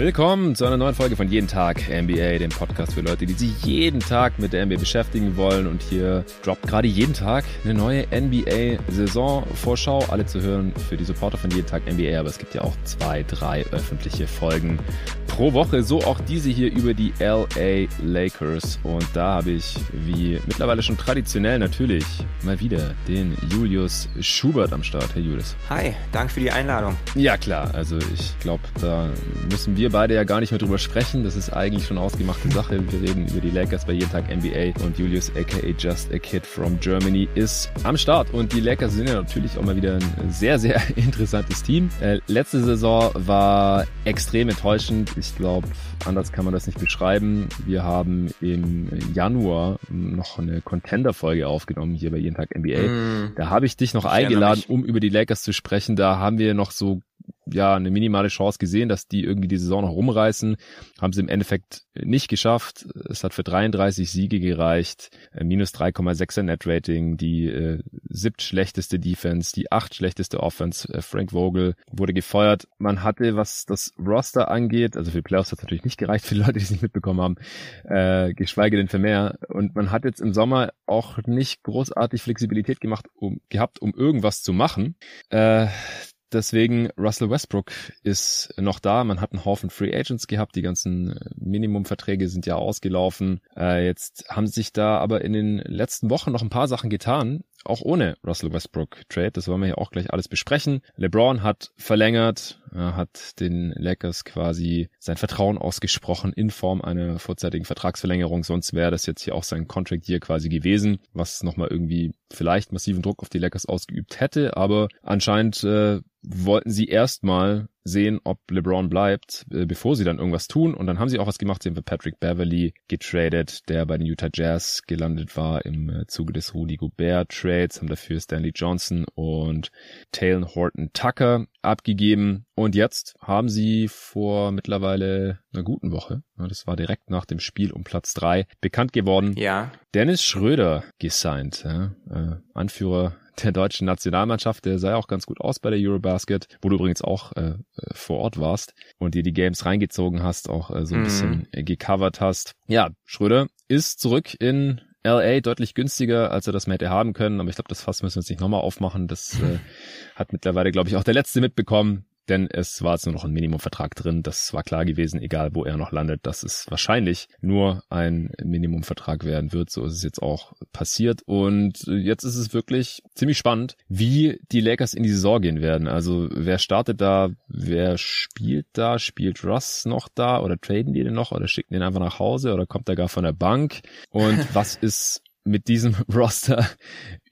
Willkommen zu einer neuen Folge von Jeden Tag NBA, dem Podcast für Leute, die sich jeden Tag mit der NBA beschäftigen wollen. Und hier droppt gerade jeden Tag eine neue NBA-Saison-Vorschau. Alle zu hören für die Supporter von Jeden Tag NBA, aber es gibt ja auch zwei, drei öffentliche Folgen pro Woche. So auch diese hier über die LA Lakers. Und da habe ich, wie mittlerweile schon traditionell natürlich, mal wieder den Julius Schubert am Start. Hey Julius. Hi, danke für die Einladung. Ja klar, also ich glaube, da müssen wir beide ja gar nicht mehr drüber sprechen. Das ist eigentlich schon ausgemachte Sache. Wir reden über die Lakers bei jeden Tag NBA und Julius aka Just a Kid from Germany ist am Start. Und die Lakers sind ja natürlich auch mal wieder ein sehr, sehr interessantes Team. Äh, letzte Saison war extrem enttäuschend. Ich glaube, anders kann man das nicht beschreiben. Wir haben im Januar noch eine Contender-Folge aufgenommen hier bei jeden Tag NBA. Mm, da habe ich dich noch eingeladen, um über die Lakers zu sprechen. Da haben wir noch so ja eine minimale Chance gesehen, dass die irgendwie die Saison noch rumreißen. Haben sie im Endeffekt nicht geschafft. Es hat für 33 Siege gereicht, äh, minus 3,6er Net Rating, die äh, siebt schlechteste Defense, die acht schlechteste Offense. Äh, Frank Vogel wurde gefeuert. Man hatte, was das Roster angeht, also für Playoffs hat es natürlich nicht gereicht, für die Leute, die es nicht mitbekommen haben, äh, geschweige denn für mehr. Und man hat jetzt im Sommer auch nicht großartig Flexibilität gemacht, um, gehabt, um irgendwas zu machen. Äh, Deswegen Russell Westbrook ist noch da. Man hat einen Haufen Free Agents gehabt. Die ganzen äh, Minimumverträge sind ja ausgelaufen. Äh, jetzt haben sich da aber in den letzten Wochen noch ein paar Sachen getan auch ohne Russell Westbrook Trade. Das wollen wir ja auch gleich alles besprechen. LeBron hat verlängert, hat den Lakers quasi sein Vertrauen ausgesprochen in Form einer vorzeitigen Vertragsverlängerung. Sonst wäre das jetzt hier auch sein Contract Year quasi gewesen, was nochmal irgendwie vielleicht massiven Druck auf die Lakers ausgeübt hätte. Aber anscheinend äh, wollten sie erstmal sehen, ob LeBron bleibt, äh, bevor sie dann irgendwas tun. Und dann haben sie auch was gemacht. Sie haben für Patrick Beverly getradet, der bei den Utah Jazz gelandet war im äh, Zuge des Rudy Gobert Trades, haben dafür Stanley Johnson und Talon Horton Tucker abgegeben. Und jetzt haben sie vor mittlerweile einer guten Woche, das war direkt nach dem Spiel um Platz drei, bekannt geworden. Ja. Dennis Schröder gesigned, ja, äh, Anführer der deutschen Nationalmannschaft. Der sah auch ganz gut aus bei der Eurobasket, wo du übrigens auch äh, vor Ort warst und dir die Games reingezogen hast, auch äh, so ein mhm. bisschen äh, gecovert hast. Ja, Schröder ist zurück in LA deutlich günstiger, als er das mehr hätte haben können. Aber ich glaube, das Fass müssen wir jetzt nicht nochmal aufmachen. Das äh, hat mittlerweile, glaube ich, auch der Letzte mitbekommen denn es war jetzt nur noch ein Minimumvertrag drin. Das war klar gewesen, egal wo er noch landet, dass es wahrscheinlich nur ein Minimumvertrag werden wird. So ist es jetzt auch passiert. Und jetzt ist es wirklich ziemlich spannend, wie die Lakers in die Saison gehen werden. Also wer startet da, wer spielt da, spielt Russ noch da oder traden die den noch oder schicken den einfach nach Hause oder kommt er gar von der Bank? Und was ist mit diesem Roster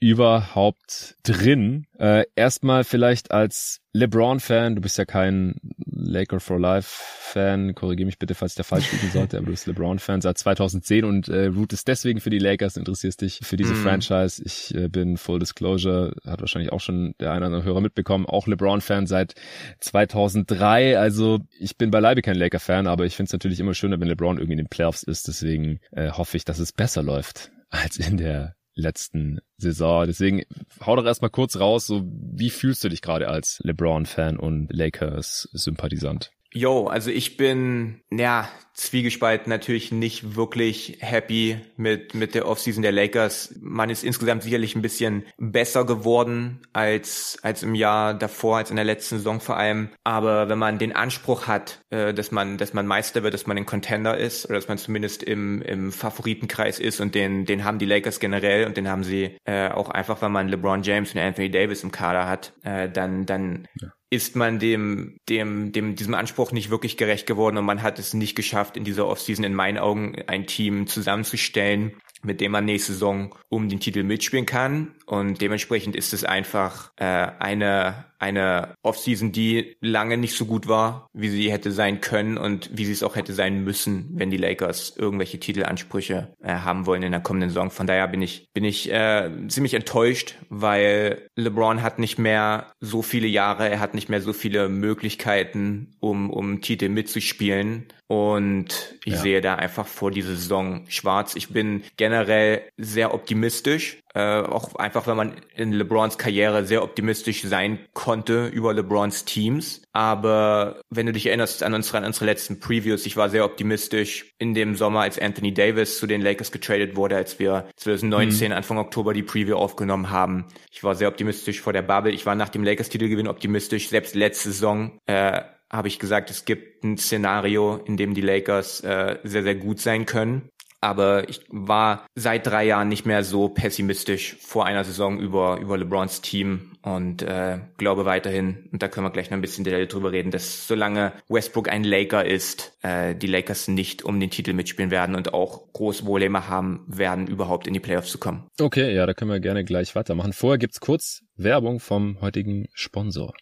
überhaupt drin? Äh, erstmal vielleicht als LeBron-Fan, du bist ja kein Laker for Life-Fan, korrigiere mich bitte, falls ich da falsch liegen sollte, aber du bist LeBron-Fan seit 2010 und äh, rootest deswegen für die Lakers, interessierst dich für diese mm. Franchise. Ich äh, bin Full Disclosure, hat wahrscheinlich auch schon der eine oder andere Hörer mitbekommen, auch LeBron-Fan seit 2003. Also ich bin beileibe kein Laker-Fan, aber ich finde es natürlich immer schöner, wenn LeBron irgendwie in den Playoffs ist. Deswegen äh, hoffe ich, dass es besser läuft als in der letzten Saison. Deswegen hau doch erstmal kurz raus, so wie fühlst du dich gerade als LeBron-Fan und Lakers-Sympathisant? Yo, also ich bin, ja, zwiegespalten natürlich nicht wirklich happy mit, mit der Offseason der Lakers. Man ist insgesamt sicherlich ein bisschen besser geworden als, als im Jahr davor, als in der letzten Saison vor allem. Aber wenn man den Anspruch hat, äh, dass man, dass man Meister wird, dass man ein Contender ist oder dass man zumindest im, im Favoritenkreis ist und den, den haben die Lakers generell und den haben sie äh, auch einfach, weil man LeBron James und Anthony Davis im Kader hat, äh, dann, dann ja ist man dem, dem, dem, diesem Anspruch nicht wirklich gerecht geworden und man hat es nicht geschafft, in dieser Offseason in meinen Augen ein Team zusammenzustellen, mit dem man nächste Saison um den Titel mitspielen kann. Und dementsprechend ist es einfach äh, eine eine Offseason, die lange nicht so gut war, wie sie hätte sein können und wie sie es auch hätte sein müssen, wenn die Lakers irgendwelche Titelansprüche äh, haben wollen in der kommenden Saison. Von daher bin ich bin ich äh, ziemlich enttäuscht, weil LeBron hat nicht mehr so viele Jahre, er hat nicht mehr so viele Möglichkeiten, um um Titel mitzuspielen. Und ich ja. sehe da einfach vor dieser Saison schwarz. Ich bin generell sehr optimistisch, Äh, auch einfach, wenn man in LeBrons Karriere sehr optimistisch sein konnte über LeBrons Teams. Aber wenn du dich erinnerst an unsere, an unsere letzten Previews, ich war sehr optimistisch in dem Sommer, als Anthony Davis zu den Lakers getradet wurde, als wir 2019 mhm. Anfang Oktober die Preview aufgenommen haben. Ich war sehr optimistisch vor der Bubble. Ich war nach dem Lakers-Titelgewinn optimistisch. Selbst letzte Saison äh, habe ich gesagt, es gibt ein Szenario, in dem die Lakers äh, sehr, sehr gut sein können. Aber ich war seit drei Jahren nicht mehr so pessimistisch vor einer Saison über, über LeBrons Team und äh, glaube weiterhin, und da können wir gleich noch ein bisschen drüber reden, dass solange Westbrook ein Laker ist, äh, die Lakers nicht um den Titel mitspielen werden und auch große Probleme haben werden, überhaupt in die Playoffs zu kommen. Okay, ja, da können wir gerne gleich weitermachen. Vorher gibt's kurz Werbung vom heutigen Sponsor.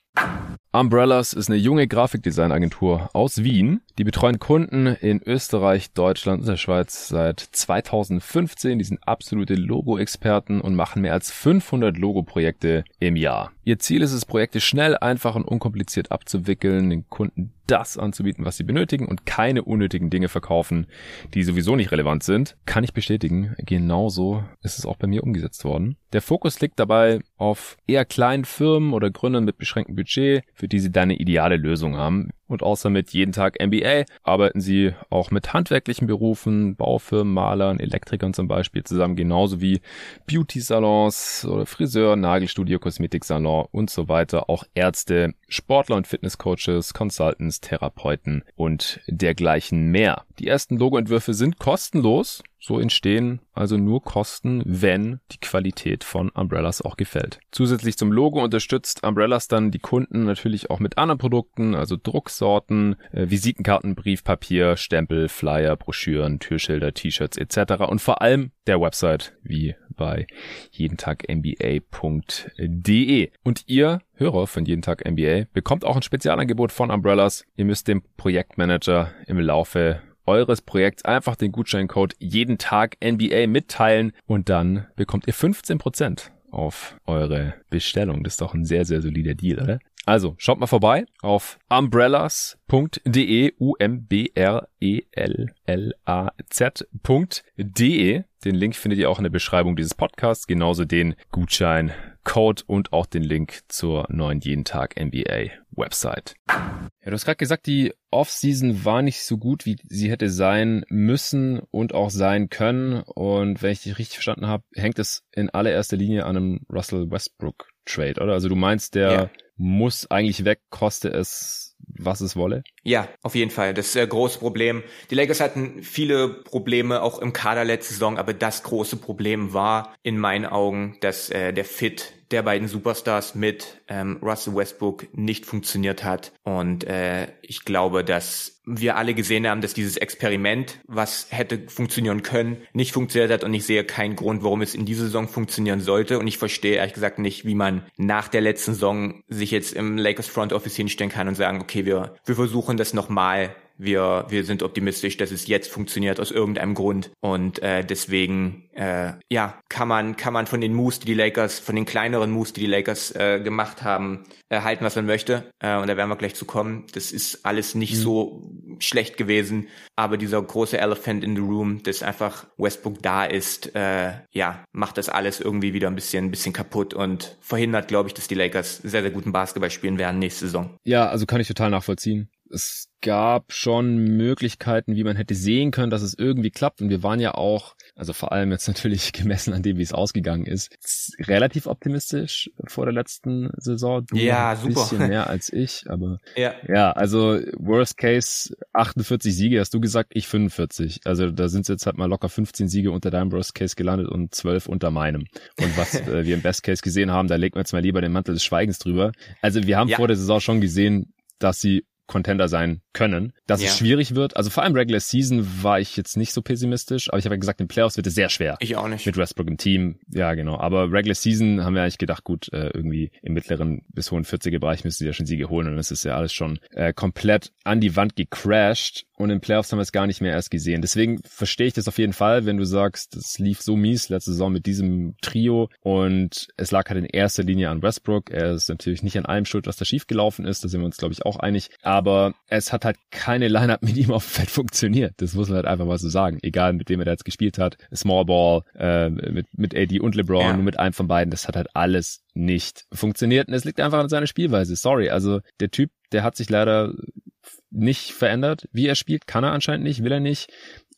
Umbrellas ist eine junge Grafikdesignagentur aus Wien. Die betreuen Kunden in Österreich, Deutschland und der Schweiz seit 2015. Die sind absolute Logo-Experten und machen mehr als 500 Logo-Projekte im Jahr. Ihr Ziel ist es, Projekte schnell, einfach und unkompliziert abzuwickeln, den Kunden das anzubieten, was sie benötigen und keine unnötigen Dinge verkaufen, die sowieso nicht relevant sind. Kann ich bestätigen. Genauso ist es auch bei mir umgesetzt worden. Der Fokus liegt dabei auf eher kleinen Firmen oder Gründern mit beschränktem Budget, für die sie deine ideale Lösung haben. Und außer mit jeden Tag MBA arbeiten sie auch mit handwerklichen Berufen, Baufirmen, Malern, Elektrikern zum Beispiel zusammen, genauso wie Beauty-Salons oder Friseur, Nagelstudio, Kosmetiksalon und so weiter. Auch Ärzte, Sportler und Fitnesscoaches, Consultants, Therapeuten und dergleichen mehr. Die ersten Logoentwürfe sind kostenlos so entstehen also nur Kosten, wenn die Qualität von Umbrellas auch gefällt. Zusätzlich zum Logo unterstützt Umbrellas dann die Kunden natürlich auch mit anderen Produkten, also Drucksorten, äh, Visitenkarten, Briefpapier, Stempel, Flyer, Broschüren, Türschilder, T-Shirts etc. und vor allem der Website wie bei jedentagmba.de. Und ihr Hörer von Jeden Tag MBA bekommt auch ein Spezialangebot von Umbrellas. Ihr müsst dem Projektmanager im Laufe eures Projekts einfach den Gutscheincode jeden Tag NBA mitteilen und dann bekommt ihr 15% auf eure Bestellung. Das ist doch ein sehr, sehr solider Deal, oder? Also, schaut mal vorbei auf umbrellas.de, U-M-B-R-E-L-L-A-Z.de. Den Link findet ihr auch in der Beschreibung dieses Podcasts, genauso den Gutscheincode und auch den Link zur neuen Jeden Tag NBA Website. Ja, du hast gerade gesagt, die Offseason war nicht so gut, wie sie hätte sein müssen und auch sein können. Und wenn ich dich richtig verstanden habe, hängt es in allererster Linie an einem Russell Westbrook Trade, oder? Also du meinst, der ja. muss eigentlich weg, koste es, was es wolle? Ja, auf jeden Fall. Das ist ein große Problem. Die Lakers hatten viele Probleme auch im Kader letzte Saison, aber das große Problem war in meinen Augen, dass äh, der Fit der beiden Superstars mit ähm, Russell Westbrook nicht funktioniert hat. Und äh, ich glaube, dass wir alle gesehen haben, dass dieses Experiment, was hätte funktionieren können, nicht funktioniert hat. Und ich sehe keinen Grund, warum es in dieser Saison funktionieren sollte. Und ich verstehe ehrlich gesagt nicht, wie man nach der letzten Saison sich jetzt im Lakers Front Office hinstellen kann und sagen, okay, wir, wir versuchen das nochmal wir, wir sind optimistisch, dass es jetzt funktioniert aus irgendeinem Grund. Und äh, deswegen, äh, ja, kann man, kann man von den Moves, die die Lakers, von den kleineren Moves, die die Lakers äh, gemacht haben, erhalten, was man möchte. Äh, und da werden wir gleich zu kommen. Das ist alles nicht mhm. so schlecht gewesen. Aber dieser große Elephant in the Room, dass einfach Westbrook da ist, äh, ja, macht das alles irgendwie wieder ein bisschen, ein bisschen kaputt und verhindert, glaube ich, dass die Lakers sehr, sehr guten Basketball spielen werden nächste Saison. Ja, also kann ich total nachvollziehen es gab schon Möglichkeiten, wie man hätte sehen können, dass es irgendwie klappt. Und wir waren ja auch, also vor allem jetzt natürlich gemessen an dem, wie es ausgegangen ist, relativ optimistisch vor der letzten Saison. Du ja, ein super. bisschen mehr als ich, aber ja. ja, also Worst Case 48 Siege, hast du gesagt, ich 45. Also da sind jetzt halt mal locker 15 Siege unter deinem Worst Case gelandet und 12 unter meinem. Und was äh, wir im Best Case gesehen haben, da legen wir jetzt mal lieber den Mantel des Schweigens drüber. Also wir haben ja. vor der Saison schon gesehen, dass sie Contender sein können. Dass ja. es schwierig wird. Also vor allem Regular Season war ich jetzt nicht so pessimistisch, aber ich habe ja gesagt, in Playoffs wird es sehr schwer. Ich auch nicht. Mit Westbrook im Team. Ja, genau. Aber Regular Season haben wir eigentlich gedacht, gut, äh, irgendwie im mittleren bis hohen 40er Bereich müssen sie ja schon Siege holen und es ist ja alles schon äh, komplett an die Wand gecrashed. Und in Playoffs haben wir es gar nicht mehr erst gesehen. Deswegen verstehe ich das auf jeden Fall, wenn du sagst, es lief so mies letzte Saison mit diesem Trio und es lag halt in erster Linie an Westbrook. Er ist natürlich nicht an allem schuld, was da schiefgelaufen ist, da sind wir uns glaube ich auch einig, aber es hat halt keine Lineup mit ihm auf dem Feld funktioniert. Das muss man halt einfach mal so sagen. Egal mit wem er da jetzt gespielt hat, Small Ball, äh, mit, mit AD und LeBron, ja. nur mit einem von beiden, das hat halt alles nicht funktioniert und es liegt einfach an seiner Spielweise. Sorry, also der Typ, der hat sich leider nicht verändert. Wie er spielt, kann er anscheinend nicht, will er nicht.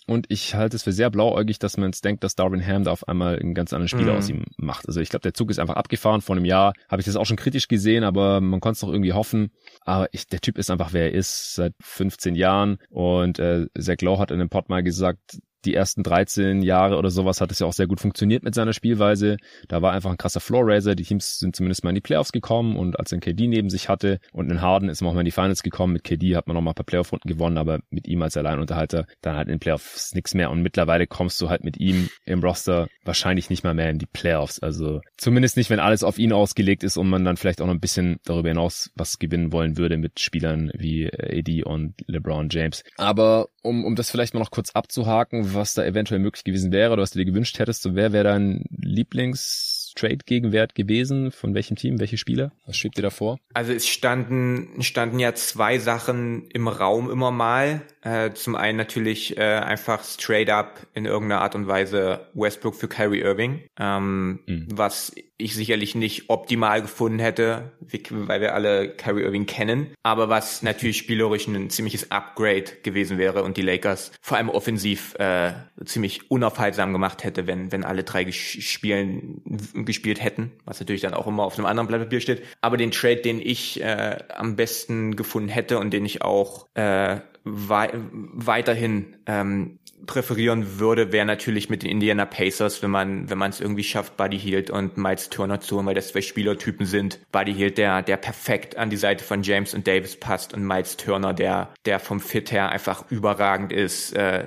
Und ich halte es für sehr blauäugig, dass man jetzt denkt, dass Darwin Ham da auf einmal einen ganz anderen Spieler mhm. aus ihm macht. Also ich glaube, der Zug ist einfach abgefahren. Vor einem Jahr habe ich das auch schon kritisch gesehen, aber man konnte es doch irgendwie hoffen. Aber ich, der Typ ist einfach, wer er ist, seit 15 Jahren. Und äh, Zach Lowe hat in dem Pod mal gesagt, die ersten 13 Jahre oder sowas hat es ja auch sehr gut funktioniert mit seiner Spielweise. Da war einfach ein krasser Floor Raiser. Die Teams sind zumindest mal in die Playoffs gekommen und als er einen KD neben sich hatte und in Harden ist man auch mal in die Finals gekommen. Mit KD hat man noch mal ein paar Playoff-Runden gewonnen, aber mit ihm als Alleinunterhalter dann halt in den Playoffs nichts mehr. Und mittlerweile kommst du halt mit ihm im Roster wahrscheinlich nicht mal mehr in die Playoffs. Also zumindest nicht, wenn alles auf ihn ausgelegt ist und man dann vielleicht auch noch ein bisschen darüber hinaus was gewinnen wollen würde mit Spielern wie AD und LeBron James. Aber um, um das vielleicht mal noch kurz abzuhaken, was da eventuell möglich gewesen wäre oder was du dir gewünscht hättest, so wer wäre dein Lieblings Trade-Gegenwert gewesen? Von welchem Team? Welche Spieler? Was schwebt dir da vor? Also es standen, standen ja zwei Sachen im Raum immer mal. Äh, zum einen natürlich äh, einfach straight up in irgendeiner Art und Weise Westbrook für Kyrie Irving, ähm, mhm. was ich sicherlich nicht optimal gefunden hätte, weil wir alle Kyrie Irving kennen, aber was natürlich spielerisch ein ziemliches Upgrade gewesen wäre und die Lakers vor allem offensiv äh, ziemlich unaufhaltsam gemacht hätte, wenn wenn alle drei Spielen gespielt hätten, was natürlich dann auch immer auf einem anderen Blatt Papier steht. Aber den Trade, den ich äh, am besten gefunden hätte und den ich auch äh, wei weiterhin ähm, präferieren würde, wäre natürlich mit den Indiana Pacers, wenn man wenn man es irgendwie schafft, Buddy Hield und Miles Turner zu holen, weil das zwei Spielertypen sind. Buddy Hield, der der perfekt an die Seite von James und Davis passt und Miles Turner, der der vom Fit her einfach überragend ist. Äh,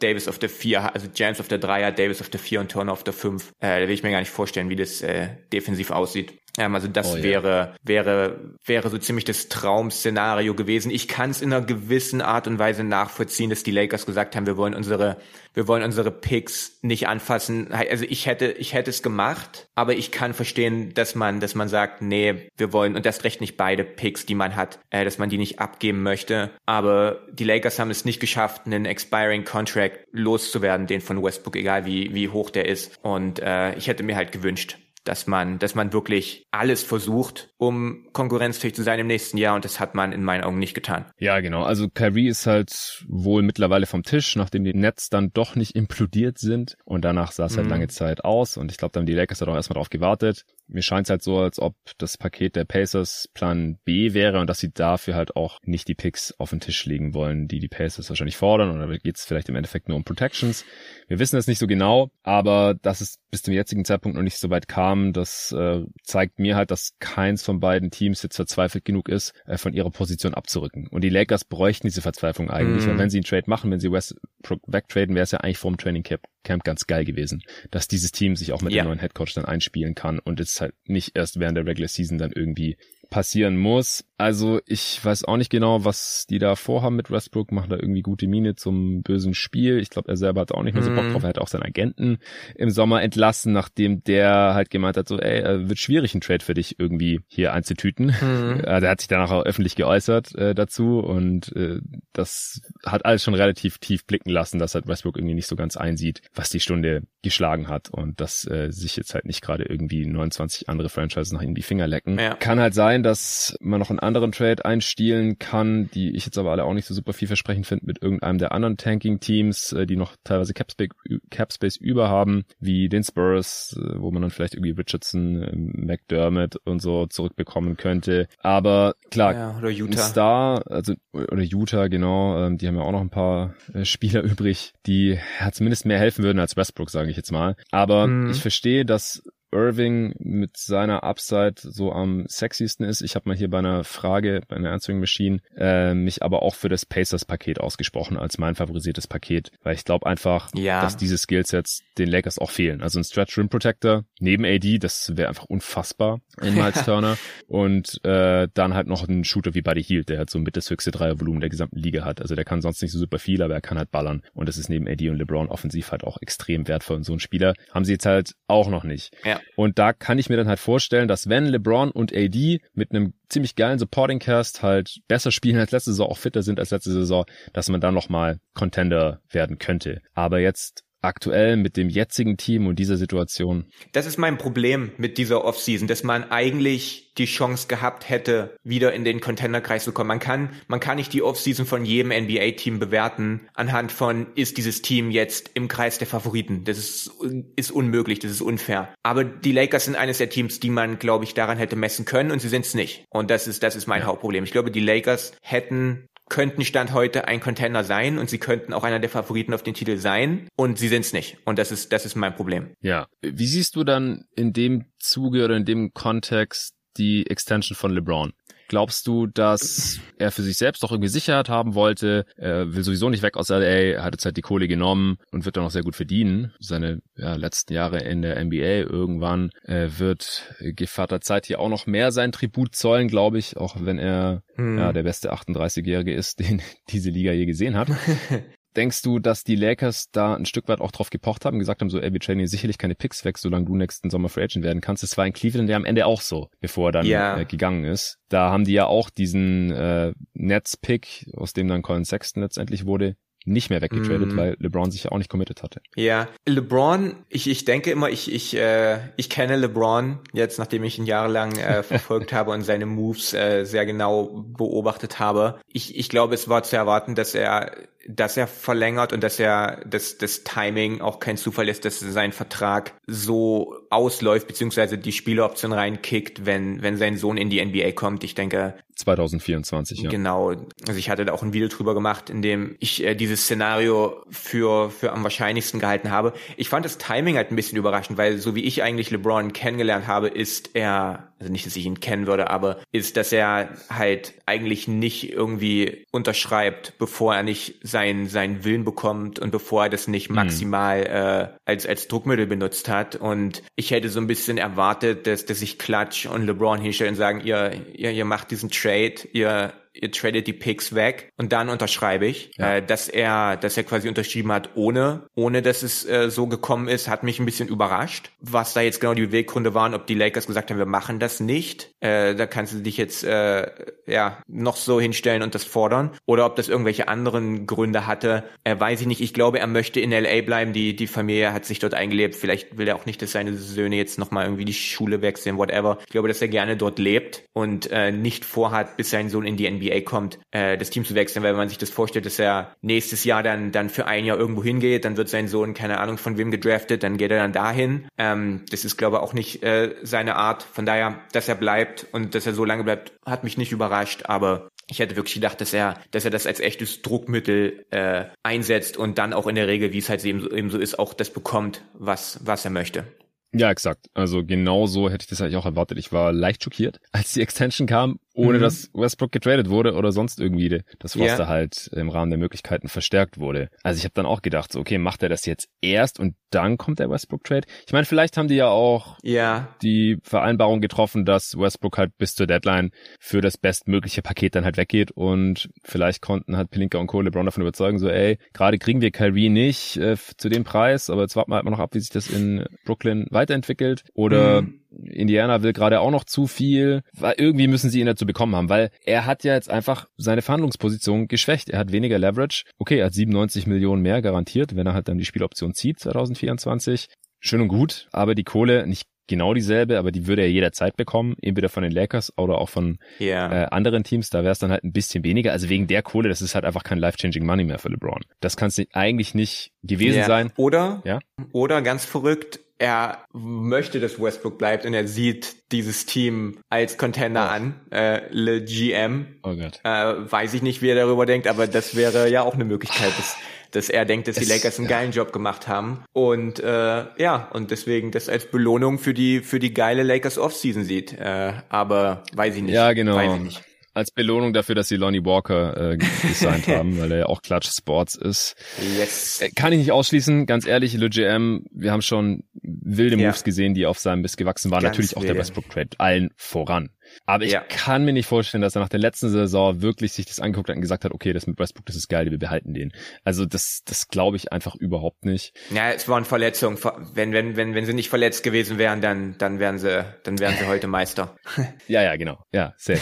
Davis auf der vier, also James auf der Dreier, Davis auf der vier und Turner auf der fünf. Äh, da will ich mir gar nicht vorstellen, wie das äh, defensiv aussieht. Ähm, also das oh, wäre, ja. wäre, wäre so ziemlich das Traum-Szenario gewesen. Ich kann es in einer gewissen Art und Weise nachvollziehen, dass die Lakers gesagt haben, wir wollen unsere, wir wollen unsere Picks nicht anfassen. Also ich hätte, ich hätte es gemacht, aber ich kann verstehen, dass man, dass man sagt, nee, wir wollen, und das recht nicht beide Picks, die man hat, äh, dass man die nicht abgeben möchte. Aber die Lakers haben es nicht geschafft, einen expiring Contract loszuwerden, den von Westbrook, egal wie, wie hoch der ist. Und äh, ich hätte mir halt gewünscht, dass man, dass man wirklich alles versucht, um konkurrenzfähig zu sein im nächsten Jahr und das hat man in meinen Augen nicht getan. Ja, genau. Also Kyrie ist halt wohl mittlerweile vom Tisch, nachdem die Nets dann doch nicht implodiert sind und danach sah es halt mhm. lange Zeit aus und ich glaube, dann haben die Lakers halt auch erstmal drauf gewartet mir scheint es halt so, als ob das Paket der Pacers Plan B wäre und dass sie dafür halt auch nicht die Picks auf den Tisch legen wollen, die die Pacers wahrscheinlich fordern. Und da geht es vielleicht im Endeffekt nur um Protections. Wir wissen es nicht so genau, aber dass es bis zum jetzigen Zeitpunkt noch nicht so weit kam, das äh, zeigt mir halt, dass keins von beiden Teams jetzt verzweifelt genug ist, äh, von ihrer Position abzurücken. Und die Lakers bräuchten diese Verzweiflung eigentlich, mm. weil wenn sie einen Trade machen, wenn sie West wegtraden, wäre es ja eigentlich vor dem Training Camp Camp ganz geil gewesen, dass dieses Team sich auch mit ja. dem neuen Headcoach dann einspielen kann und es halt nicht erst während der Regular Season dann irgendwie passieren muss. Also ich weiß auch nicht genau, was die da vorhaben mit Westbrook, machen da irgendwie gute Miene zum bösen Spiel. Ich glaube, er selber hat auch nicht mehr so Bock mhm. drauf. Er hat auch seinen Agenten im Sommer entlassen, nachdem der halt gemeint hat, so, ey, äh, wird schwierig, ein Trade für dich irgendwie hier einzutüten. Mhm. der hat sich danach auch öffentlich geäußert äh, dazu und äh, das hat alles schon relativ tief blicken lassen, dass halt Westbrook irgendwie nicht so ganz einsieht, was die Stunde geschlagen hat und dass äh, sich jetzt halt nicht gerade irgendwie 29 andere Franchises nach ihm die Finger lecken. Ja. Kann halt sein, dass man noch einen anderen Trade einstielen kann, die ich jetzt aber alle auch nicht so super vielversprechend finde, mit irgendeinem der anderen Tanking-Teams, äh, die noch teilweise Capspace, Capspace über haben, wie den Spurs, äh, wo man dann vielleicht irgendwie Richardson, äh, McDermott und so zurückbekommen könnte. Aber klar, ja, oder Utah. ein Star, also oder Utah, genau, ähm, die haben ja auch noch ein paar Spieler übrig, die ja, zumindest mehr helfen würden als Westbrook, sage ich jetzt mal. Aber mhm. ich verstehe, dass Irving mit seiner Upside so am sexiesten ist. Ich habe mal hier bei einer Frage, bei einer Answering Machine, äh, mich aber auch für das Pacers-Paket ausgesprochen als mein favorisiertes Paket, weil ich glaube einfach, ja. dass diese Skillsets den Lakers auch fehlen. Also ein Stretch Rim Protector neben AD, das wäre einfach unfassbar in Miles Turner und äh, dann halt noch ein Shooter wie Buddy Hield, der halt so mit das höchste Dreiervolumen der gesamten Liga hat. Also der kann sonst nicht so super viel, aber er kann halt ballern und das ist neben AD und LeBron offensiv halt auch extrem wertvoll und so ein Spieler haben sie jetzt halt auch noch nicht. Ja. Und da kann ich mir dann halt vorstellen, dass wenn LeBron und AD mit einem ziemlich geilen Supporting Cast halt besser spielen als letzte Saison, auch fitter sind als letzte Saison, dass man dann nochmal Contender werden könnte. Aber jetzt aktuell mit dem jetzigen Team und dieser Situation? Das ist mein Problem mit dieser Offseason, dass man eigentlich die Chance gehabt hätte, wieder in den Contender-Kreis zu kommen. Man kann, man kann nicht die Offseason von jedem NBA-Team bewerten anhand von, ist dieses Team jetzt im Kreis der Favoriten. Das ist, ist unmöglich, das ist unfair. Aber die Lakers sind eines der Teams, die man, glaube ich, daran hätte messen können und sie sind es nicht. Und das ist, das ist mein ja. Hauptproblem. Ich glaube, die Lakers hätten könnten Stand heute ein Contender sein und sie könnten auch einer der Favoriten auf den Titel sein und sie sind es nicht. Und das ist, das ist mein Problem. Ja. Wie siehst du dann in dem Zuge oder in dem Kontext die Extension von LeBron? Glaubst du, dass er für sich selbst doch irgendwie Sicherheit haben wollte? Er will sowieso nicht weg aus LA, er hat jetzt halt die Kohle genommen und wird dann auch sehr gut verdienen. Seine ja, letzten Jahre in der NBA. Irgendwann äh, wird Gevatter Zeit hier auch noch mehr sein Tribut zollen, glaube ich, auch wenn er hm. ja, der beste 38-Jährige ist, den diese Liga je gesehen hat. Denkst du, dass die Lakers da ein Stück weit auch drauf gepocht haben, gesagt haben, so, ey, wir sicherlich keine Picks weg, solange du nächsten Sommer Free Agent werden kannst. Das war in Cleveland ja am Ende auch so, bevor er dann ja. äh, gegangen ist. Da haben die ja auch diesen äh, Nets-Pick, aus dem dann Colin Sexton letztendlich wurde, nicht mehr weggetradet, mm. weil LeBron sich ja auch nicht committed hatte. Ja, LeBron, ich, ich denke immer, ich, ich, äh, ich kenne LeBron jetzt, nachdem ich ihn jahrelang äh, verfolgt habe und seine Moves äh, sehr genau beobachtet habe. Ich, ich glaube, es war zu erwarten, dass er dass er verlängert und dass er das, das Timing auch kein Zufall ist, dass sein Vertrag so ausläuft, beziehungsweise die Spieleroption reinkickt, wenn, wenn sein Sohn in die NBA kommt. Ich denke. 2024, ja. Genau. Also ich hatte da auch ein Video drüber gemacht, in dem ich äh, dieses Szenario für, für am wahrscheinlichsten gehalten habe. Ich fand das Timing halt ein bisschen überraschend, weil so wie ich eigentlich LeBron kennengelernt habe, ist er, also nicht, dass ich ihn kennen würde, aber ist, dass er halt eigentlich nicht irgendwie unterschreibt, bevor er nicht sein, seinen Willen bekommt und bevor er das nicht mhm. maximal mhm. äh, als, als Druckmittel benutzt hat. Und ich hätte so ein bisschen erwartet, dass, dass sich Klatsch und LeBron hinstellen und sagen, ihr, ihr, ihr macht diesen Trade, ihr ihr tradet die Picks weg und dann unterschreibe ich, ja. äh, dass er, dass er quasi unterschrieben hat, ohne, ohne dass es äh, so gekommen ist, hat mich ein bisschen überrascht. Was da jetzt genau die Beweggründe waren, ob die Lakers gesagt haben, wir machen das nicht, äh, da kannst du dich jetzt äh, ja noch so hinstellen und das fordern, oder ob das irgendwelche anderen Gründe hatte, äh, weiß ich nicht. Ich glaube, er möchte in LA bleiben. Die die Familie hat sich dort eingelebt. Vielleicht will er auch nicht, dass seine Söhne jetzt noch mal irgendwie die Schule wechseln, whatever. Ich glaube, dass er gerne dort lebt und äh, nicht vorhat, bis sein Sohn in die NBA NBA kommt, äh, das Team zu wechseln, weil man sich das vorstellt, dass er nächstes Jahr dann, dann für ein Jahr irgendwo hingeht, dann wird sein Sohn, keine Ahnung von wem gedraftet, dann geht er dann dahin. Ähm, das ist, glaube ich, auch nicht äh, seine Art. Von daher, dass er bleibt und dass er so lange bleibt, hat mich nicht überrascht, aber ich hätte wirklich gedacht, dass er, dass er das als echtes Druckmittel äh, einsetzt und dann auch in der Regel, wie es halt eben eben so ist, auch das bekommt, was, was er möchte. Ja, exakt. Also genau so hätte ich das eigentlich auch erwartet. Ich war leicht schockiert, als die Extension kam ohne mhm. dass Westbrook getradet wurde oder sonst irgendwie das Roster yeah. halt im Rahmen der Möglichkeiten verstärkt wurde. Also ich habe dann auch gedacht, so, okay, macht er das jetzt erst und dann kommt der Westbrook-Trade? Ich meine, vielleicht haben die ja auch yeah. die Vereinbarung getroffen, dass Westbrook halt bis zur Deadline für das bestmögliche Paket dann halt weggeht und vielleicht konnten halt Pelinka und Co. LeBron davon überzeugen, so, ey, gerade kriegen wir Kyrie nicht äh, zu dem Preis, aber jetzt warten wir halt mal noch ab, wie sich das in Brooklyn weiterentwickelt oder mhm Indiana will gerade auch noch zu viel, weil irgendwie müssen sie ihn dazu bekommen haben, weil er hat ja jetzt einfach seine Verhandlungsposition geschwächt. Er hat weniger Leverage. Okay, er hat 97 Millionen mehr garantiert, wenn er halt dann die Spieloption zieht 2024. Schön und gut, aber die Kohle nicht genau dieselbe, aber die würde er jederzeit bekommen, entweder von den Lakers oder auch von yeah. äh, anderen Teams. Da wäre es dann halt ein bisschen weniger. Also wegen der Kohle, das ist halt einfach kein life-changing Money mehr für LeBron. Das kann es eigentlich nicht gewesen yeah. sein. Oder, ja? oder ganz verrückt, er möchte, dass Westbrook bleibt und er sieht dieses Team als Contender oh. an. Äh, Le GM. Oh Gott. Äh, weiß ich nicht, wie er darüber denkt, aber das wäre ja auch eine Möglichkeit. Das, dass er denkt, dass die Lakers einen geilen Job gemacht haben und äh, ja und deswegen das als Belohnung für die für die geile Lakers Offseason sieht. Äh, aber weiß ich nicht. Ja, genau. Weiß ich nicht als Belohnung dafür, dass sie Lonnie Walker äh, gesigned haben, weil er ja auch Clutch Sports ist. Yes. Äh, kann ich nicht ausschließen, ganz ehrlich, Le GM, wir haben schon wilde Moves ja. gesehen, die auf seinem Biss gewachsen waren. Ganz Natürlich auch der Westbrook Trade allen voran. Aber ich ja. kann mir nicht vorstellen, dass er nach der letzten Saison wirklich sich das angeguckt hat und gesagt hat, okay, das mit Westbrook, das ist geil, wir behalten den. Also das, das glaube ich einfach überhaupt nicht. Ja, es waren Verletzungen. Wenn, wenn, wenn, wenn sie nicht verletzt gewesen wären, dann, dann wären sie, dann wären sie heute Meister. ja, ja, genau. Ja, safe.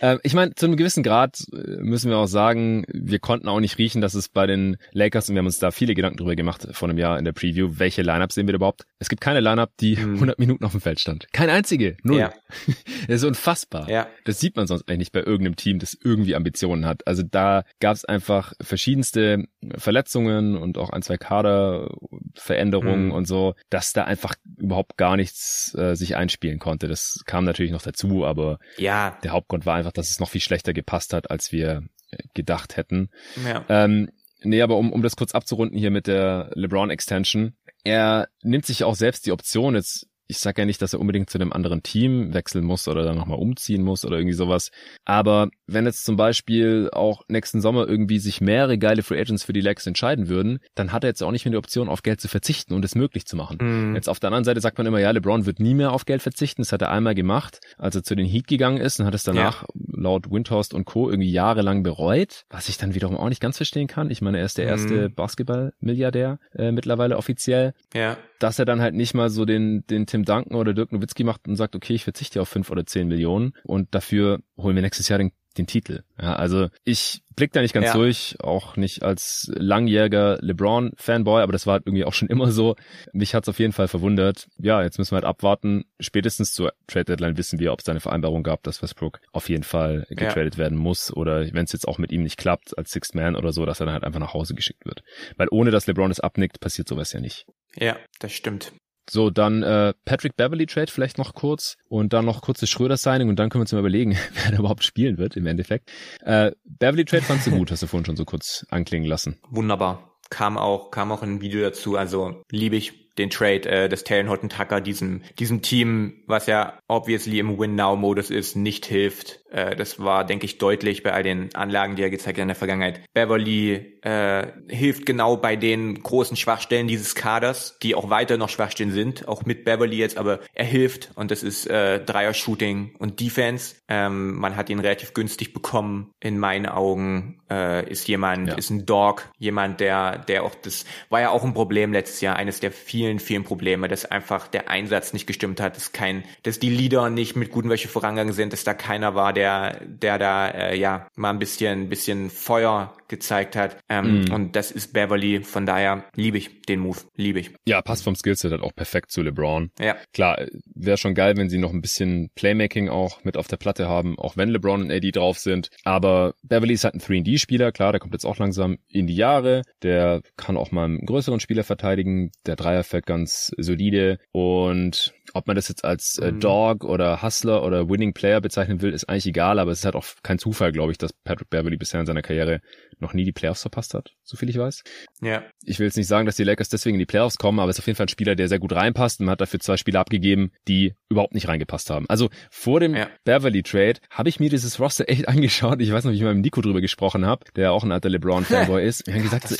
ähm, ich meine, zu einem gewissen Grad äh, müssen wir auch sagen, wir konnten auch nicht riechen, dass es bei den Lakers, und wir haben uns da viele Gedanken drüber gemacht vor einem Jahr in der Preview, welche Lineup sehen wir überhaupt? Es gibt keine Lineup, die hm. 100 Minuten auf dem Feld stand. Keine einzige. Null. Ja. das ist unfassbar. Ja. Das sieht man sonst eigentlich nicht bei irgendeinem Team, das irgendwie Ambitionen hat. Also da gab es einfach verschiedenste Verletzungen und auch ein, zwei Kaderveränderungen mhm. und so, dass da einfach überhaupt gar nichts äh, sich einspielen konnte. Das kam natürlich noch dazu, aber ja. der Hauptgrund war einfach, dass es noch viel schlechter gepasst hat, als wir äh, gedacht hätten. Ja. Ähm, nee, aber um, um das kurz abzurunden hier mit der LeBron Extension, er nimmt sich auch selbst die Option, jetzt ich sage ja nicht, dass er unbedingt zu einem anderen Team wechseln muss oder dann nochmal umziehen muss oder irgendwie sowas. Aber wenn jetzt zum Beispiel auch nächsten Sommer irgendwie sich mehrere geile Free Agents für die Legs entscheiden würden, dann hat er jetzt auch nicht mehr die Option, auf Geld zu verzichten und es möglich zu machen. Mhm. Jetzt auf der anderen Seite sagt man immer, ja, LeBron wird nie mehr auf Geld verzichten. Das hat er einmal gemacht, als er zu den Heat gegangen ist und hat es danach ja. laut Windhorst und Co. irgendwie jahrelang bereut, was ich dann wiederum auch nicht ganz verstehen kann. Ich meine, er ist der erste mhm. Basketball-Milliardär äh, mittlerweile offiziell. Ja. Dass er dann halt nicht mal so den, den Tim Duncan oder Dirk Nowitzki macht und sagt, okay, ich verzichte auf fünf oder zehn Millionen und dafür holen wir nächstes Jahr den, den Titel. Ja, also ich blick da nicht ganz ja. durch, auch nicht als langjähriger LeBron-Fanboy, aber das war halt irgendwie auch schon immer so. Mich hat's auf jeden Fall verwundert. Ja, jetzt müssen wir halt abwarten. Spätestens zur Trade-Deadline wissen wir, ob es eine Vereinbarung gab, dass Westbrook auf jeden Fall getradet ja. werden muss oder wenn es jetzt auch mit ihm nicht klappt als Sixth Man oder so, dass er dann halt einfach nach Hause geschickt wird. Weil ohne dass LeBron es abnickt, passiert sowas ja nicht. Ja, das stimmt. So, dann äh, Patrick Beverly Trade vielleicht noch kurz und dann noch kurzes Schröder Signing und dann können wir uns mal überlegen, wer da überhaupt spielen wird im Endeffekt. Äh, Beverly Trade fandst du gut, hast du vorhin schon so kurz anklingen lassen. Wunderbar. Kam auch, kam auch ein Video dazu, also liebe ich den Trade äh, des Taylor Horton Tucker diesem, diesem Team, was ja obviously im Win-Now-Modus ist, nicht hilft. Äh, das war, denke ich, deutlich bei all den Anlagen, die er gezeigt hat in der Vergangenheit. Beverly äh, hilft genau bei den großen Schwachstellen dieses Kaders, die auch weiter noch Schwachstellen sind, auch mit Beverly jetzt, aber er hilft und das ist äh, Dreier-Shooting und Defense. Ähm, man hat ihn relativ günstig bekommen. In meinen Augen äh, ist jemand, ja. ist ein Dog, jemand, der, der auch, das war ja auch ein Problem letztes Jahr, eines der vielen, vielen Probleme, dass einfach der Einsatz nicht gestimmt hat, dass kein, dass die Leader nicht mit guten Wäsche vorangegangen sind, dass da keiner war, der, der da äh, ja mal ein bisschen, bisschen Feuer gezeigt hat. Ähm, mm. Und das ist Beverly. Von daher liebe ich den Move. Liebe ich. Ja, passt vom Skillset halt auch perfekt zu LeBron. Ja. Klar, wäre schon geil, wenn sie noch ein bisschen Playmaking auch mit auf der Platte haben, auch wenn LeBron und AD drauf sind. Aber Beverly ist halt ein 3D-Spieler. Klar, der kommt jetzt auch langsam in die Jahre. Der kann auch mal einen größeren Spieler verteidigen. Der Dreier fällt ganz solide. Und ob man das jetzt als äh, mhm. Dog oder Hustler oder Winning Player bezeichnen will, ist eigentlich egal, aber es ist halt auch kein Zufall, glaube ich, dass Patrick Beverly bisher in seiner Karriere noch nie die Playoffs verpasst hat, so viel ich weiß. Ja. Ich will jetzt nicht sagen, dass die Lakers deswegen in die Playoffs kommen, aber es ist auf jeden Fall ein Spieler, der sehr gut reinpasst und man hat dafür zwei Spieler abgegeben, die überhaupt nicht reingepasst haben. Also vor dem ja. Beverly Trade habe ich mir dieses Roster echt angeschaut. Ich weiß noch, wie ich mit Nico drüber gesprochen habe, der auch ein alter LeBron-Fanboy ist. Wir haben gesagt,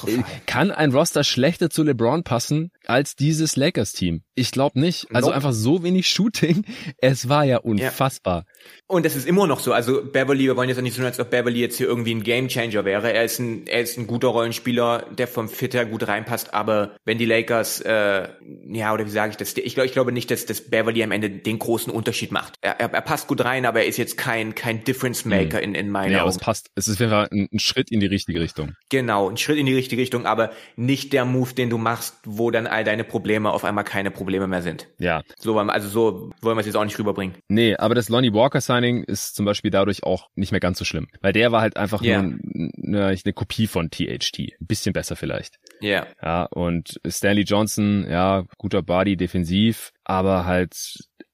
kann ein Roster schlechter zu LeBron passen als dieses Lakers-Team? Ich glaube nicht. Also nope. einfach so wenig Shooting. Es war ja unfassbar. Ja. Und das ist immer noch so. Also Beverly, wir wollen jetzt auch nicht so, als ob Beverly jetzt hier irgendwie ein Gamechanger wäre. Er ist ein, er ist ein guter Rollenspieler, der vom Fit her gut reinpasst. Aber wenn die Lakers, äh, ja, oder wie sage ich das? Ich glaube, ich glaube nicht, dass, dass Beverly am Ende den großen Unterschied macht. Er, er, er passt gut rein, aber er ist jetzt kein, kein Difference Maker hm. in, in meinen ja, Augen. Ja, es passt. Es ist einfach ein, ein Schritt in die richtige Richtung. Genau, ein Schritt in die richtige Richtung, aber nicht der Move, den du machst, wo dann all deine Probleme auf einmal keine Probleme mehr sind. Ja. So, also so wollen wir es jetzt auch nicht rüberbringen. Nee, aber das Lonnie Walker Signing ist zum Beispiel dadurch auch nicht mehr ganz so schlimm. Weil der war halt einfach yeah. nur eine, eine Kopie von THT. Ein bisschen besser vielleicht. Ja. Yeah. Ja, und Stanley Johnson, ja, guter Body defensiv, aber halt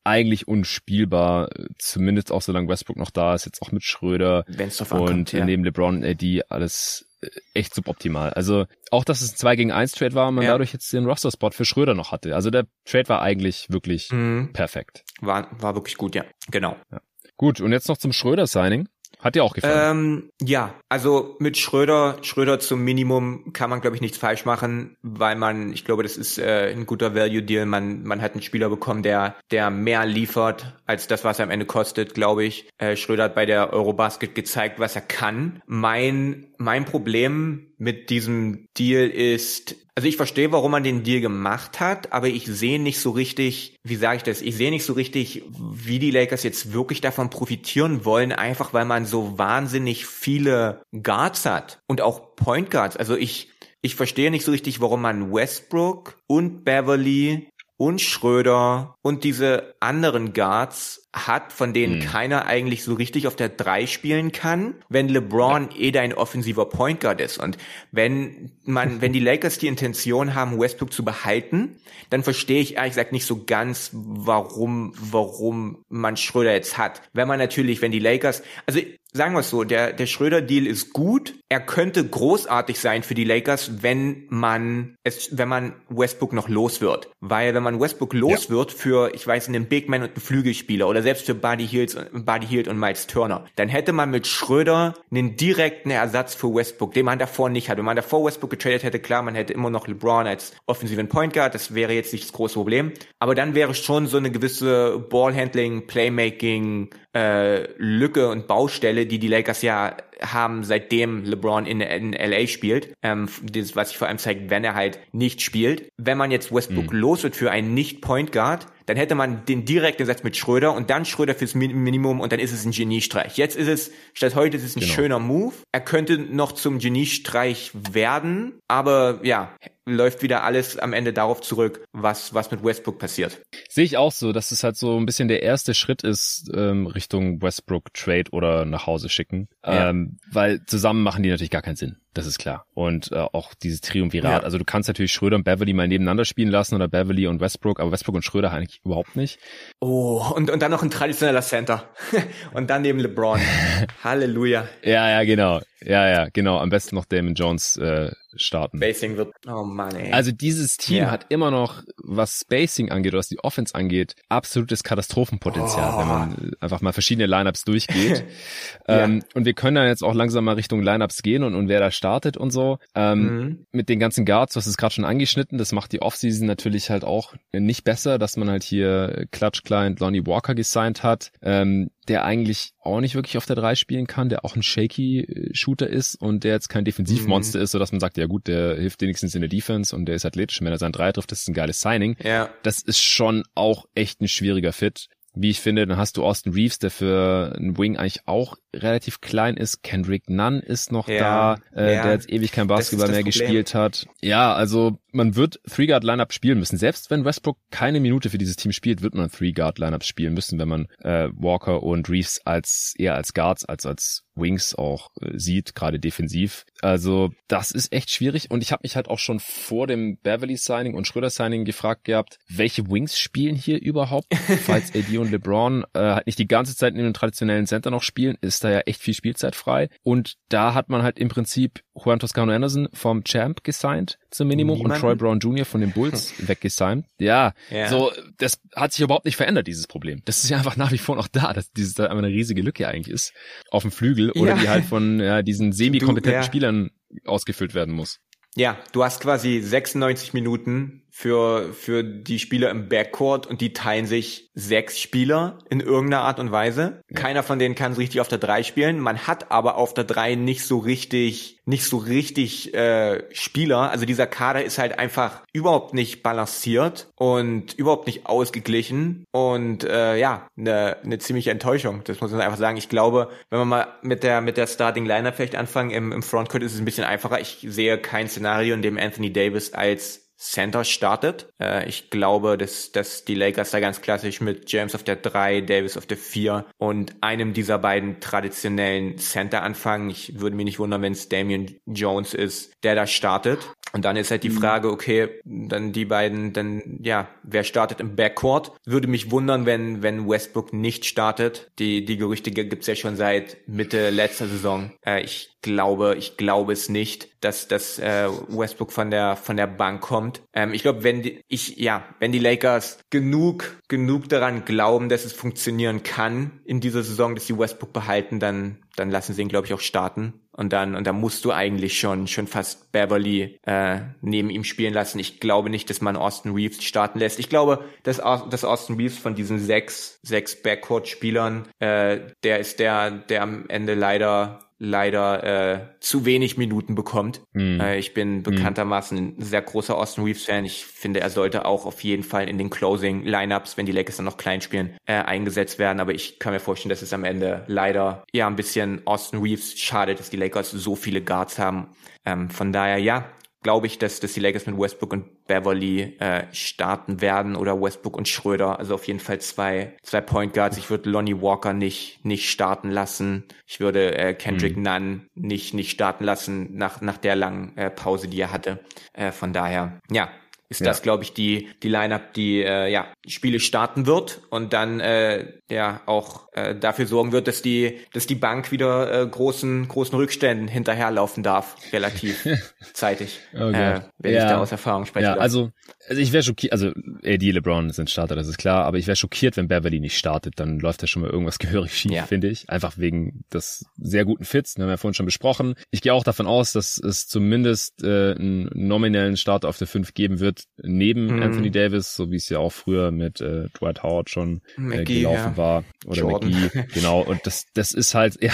eigentlich unspielbar, zumindest auch solange Westbrook noch da ist, jetzt auch mit Schröder Wenn's und ankommt, ja. neben LeBron und AD alles äh, echt suboptimal. Also auch, dass es ein 2 gegen 1 Trade war und man ja. dadurch jetzt den Roster-Spot für Schröder noch hatte. Also der Trade war eigentlich wirklich mhm. perfekt. War, war wirklich gut, ja. Genau. Ja. Gut, und jetzt noch zum Schröder-Signing. Hat dir auch gefallen? Ähm, ja, also mit Schröder, Schröder zum Minimum kann man, glaube ich, nichts falsch machen, weil man, ich glaube, das ist äh, ein guter Value-Deal. Man, man hat einen Spieler bekommen, der, der mehr liefert als das, was er am Ende kostet, glaube ich. Äh, Schröder hat bei der Eurobasket gezeigt, was er kann. Mein, mein Problem mit diesem Deal ist, also ich verstehe, warum man den Deal gemacht hat, aber ich sehe nicht so richtig, wie sage ich das, ich sehe nicht so richtig, wie die Lakers jetzt wirklich davon profitieren wollen, einfach weil man so wahnsinnig viele Guards hat und auch Point Guards. Also ich, ich verstehe nicht so richtig, warum man Westbrook und Beverly und Schröder und diese anderen Guards hat, von denen hm. keiner eigentlich so richtig auf der 3 spielen kann, wenn LeBron ja. eh dein offensiver Point Guard ist. Und wenn man, wenn die Lakers die Intention haben, Westbrook zu behalten, dann verstehe ich ehrlich gesagt nicht so ganz, warum, warum man Schröder jetzt hat. Wenn man natürlich, wenn die Lakers, also sagen wir es so, der, der Schröder-Deal ist gut. Er könnte großartig sein für die Lakers, wenn man es, wenn man Westbrook noch los wird. Weil wenn man Westbrook los ja. wird für, ich weiß, einen Big Man und einen Flügelspieler oder selbst für Buddy Hield, Buddy Hield und Miles Turner, dann hätte man mit Schröder einen direkten Ersatz für Westbrook, den man davor nicht hatte. Wenn man davor Westbrook getradet hätte, klar, man hätte immer noch LeBron als offensiven Point Guard, das wäre jetzt nicht das große Problem. Aber dann wäre schon so eine gewisse Ballhandling, Playmaking, äh, Lücke und Baustelle, die die Lakers ja haben, seitdem LeBron in, in LA spielt, ähm, das, was sich vor allem zeigt, wenn er halt nicht spielt. Wenn man jetzt Westbrook mhm. los wird für einen Nicht-Point Guard, dann hätte man den direkt gesetzt mit Schröder und dann Schröder fürs Minimum und dann ist es ein Geniestreich. Jetzt ist es, statt heute ist es ein genau. schöner Move. Er könnte noch zum Geniestreich werden, aber ja, läuft wieder alles am Ende darauf zurück, was, was mit Westbrook passiert. Sehe ich auch so, dass es halt so ein bisschen der erste Schritt ist ähm, Richtung Westbrook Trade oder nach Hause schicken. Ja. Ähm, weil zusammen machen die natürlich gar keinen Sinn. Das ist klar. Und äh, auch dieses Triumvirat. Ja. Also du kannst natürlich Schröder und Beverly mal nebeneinander spielen lassen oder Beverly und Westbrook, aber Westbrook und Schröder eigentlich überhaupt nicht. Oh, und, und dann noch ein traditioneller Center. und dann neben LeBron. Halleluja. Ja, ja, genau. Ja, ja, genau. Am besten noch Damon Jones äh, starten. Spacing wird, oh Mann, ey. Also dieses Team ja. hat immer noch, was Spacing angeht, was die Offense angeht, absolutes Katastrophenpotenzial, oh. wenn man einfach mal verschiedene Lineups durchgeht. ja. ähm, und wir können dann jetzt auch langsam mal Richtung Lineups gehen und, und wer da startet und so. Ähm, mhm. Mit den ganzen Guards, du hast es gerade schon angeschnitten, das macht die Offseason natürlich halt auch nicht besser, dass man halt hier Clutch Client Lonnie Walker gesigned hat. Ähm, der eigentlich auch nicht wirklich auf der 3 spielen kann, der auch ein shaky äh, Shooter ist und der jetzt kein Defensivmonster mhm. ist, so dass man sagt, ja gut, der hilft wenigstens in der Defense und der ist athletisch, wenn er seinen 3 trifft, das ist ein geiles Signing. Ja. Das ist schon auch echt ein schwieriger Fit wie ich finde, dann hast du Austin Reeves, der für einen Wing eigentlich auch relativ klein ist. Kendrick Nunn ist noch ja, da, äh, ja. der jetzt ewig kein Basketball mehr Problem. gespielt hat. Ja, also man wird Three-Guard-Lineup spielen müssen. Selbst wenn Westbrook keine Minute für dieses Team spielt, wird man Three-Guard-Lineup spielen müssen, wenn man äh, Walker und Reeves als eher als Guards als als Wings auch äh, sieht, gerade defensiv. Also das ist echt schwierig und ich habe mich halt auch schon vor dem Beverly Signing und Schröder Signing gefragt gehabt, welche Wings spielen hier überhaupt, falls AD und LeBron äh, halt nicht die ganze Zeit in den traditionellen Center noch spielen, ist da ja echt viel Spielzeit frei und da hat man halt im Prinzip Juan Toscano Anderson vom Champ gesigned zum Minimum Niemanden? und Troy Brown Jr. von den Bulls weggesigned. Ja, ja, so das hat sich überhaupt nicht verändert dieses Problem. Das ist ja einfach nach wie vor noch da, dass dieses da einfach eine riesige Lücke eigentlich ist auf dem Flügel oder ja. die halt von ja, diesen semi-kompetenten ja. Spielern ausgefüllt werden muss. Ja, du hast quasi 96 Minuten für, für die Spieler im Backcourt und die teilen sich sechs Spieler in irgendeiner Art und Weise. Ja. Keiner von denen kann so richtig auf der drei spielen. Man hat aber auf der drei nicht so richtig, nicht so richtig äh, Spieler. Also dieser Kader ist halt einfach überhaupt nicht balanciert und überhaupt nicht ausgeglichen und äh, ja, eine ne ziemliche Enttäuschung. Das muss man einfach sagen. Ich glaube, wenn man mal mit der mit der Starting Liner vielleicht anfangen im, im Frontcourt ist es ein bisschen einfacher. Ich sehe kein Szenario, in dem Anthony Davis als Center startet. Äh, ich glaube, dass, dass die Lakers da ganz klassisch mit James auf der 3, Davis auf der 4 und einem dieser beiden traditionellen Center anfangen. Ich würde mich nicht wundern, wenn es Damian Jones ist, der da startet. Und dann ist halt die mhm. Frage, okay, dann die beiden, dann ja, wer startet im Backcourt? Würde mich wundern, wenn wenn Westbrook nicht startet. Die die Gerüchte gibt's ja schon seit Mitte letzter Saison. Äh, ich glaube, ich glaube es nicht, dass dass äh, Westbrook von der von der Bank kommt. Ähm, ich glaube, wenn die ich ja, wenn die Lakers genug genug daran glauben, dass es funktionieren kann in dieser Saison, dass sie Westbrook behalten, dann dann lassen sie ihn glaube ich auch starten und dann und dann musst du eigentlich schon schon fast Beverly äh, neben ihm spielen lassen. Ich glaube nicht, dass man Austin Reeves starten lässt. Ich glaube, dass, dass Austin Reeves von diesen sechs sechs Backcourt-Spielern, äh, der ist der der am Ende leider leider äh, zu wenig Minuten bekommt. Mm. Äh, ich bin bekanntermaßen ein sehr großer Austin Reeves Fan. Ich finde, er sollte auch auf jeden Fall in den Closing Lineups, wenn die Lakers dann noch klein spielen, äh, eingesetzt werden. Aber ich kann mir vorstellen, dass es am Ende leider ja ein bisschen Austin Reeves schadet, dass die Lakers so viele Guards haben. Ähm, von daher ja, glaube ich, dass, dass die Lakers mit Westbrook und Beverly äh, starten werden oder Westbrook und Schröder. Also auf jeden Fall zwei, zwei Point Guards. Ich würde Lonnie Walker nicht, nicht starten lassen. Ich würde äh, Kendrick mhm. Nunn nicht, nicht starten lassen nach, nach der langen äh, Pause, die er hatte. Äh, von daher, ja, ist ja. das, glaube ich, die, die Line-Up, die äh, ja, Spiele starten wird und dann äh, ja auch äh, dafür sorgen wird, dass die, dass die Bank wieder äh, großen, großen Rückständen hinterherlaufen darf, relativ zeitig. Oh äh, wenn ja. ich da aus Erfahrung spreche. Ja, also, also ich wäre schockiert, also AD, LeBron sind Starter, das ist klar, aber ich wäre schockiert, wenn Beverly nicht startet, dann läuft da schon mal irgendwas gehörig schief, ja. finde ich. Einfach wegen des sehr guten Fits, den haben wir ja vorhin schon besprochen. Ich gehe auch davon aus, dass es zumindest äh, einen nominellen Starter auf der 5 geben wird, neben mhm. Anthony Davis, so wie es ja auch früher mit äh, Dwight Howard schon äh, gelaufen ja. war. Oder Jordan. McGee, genau. Und das, das ist halt, ja,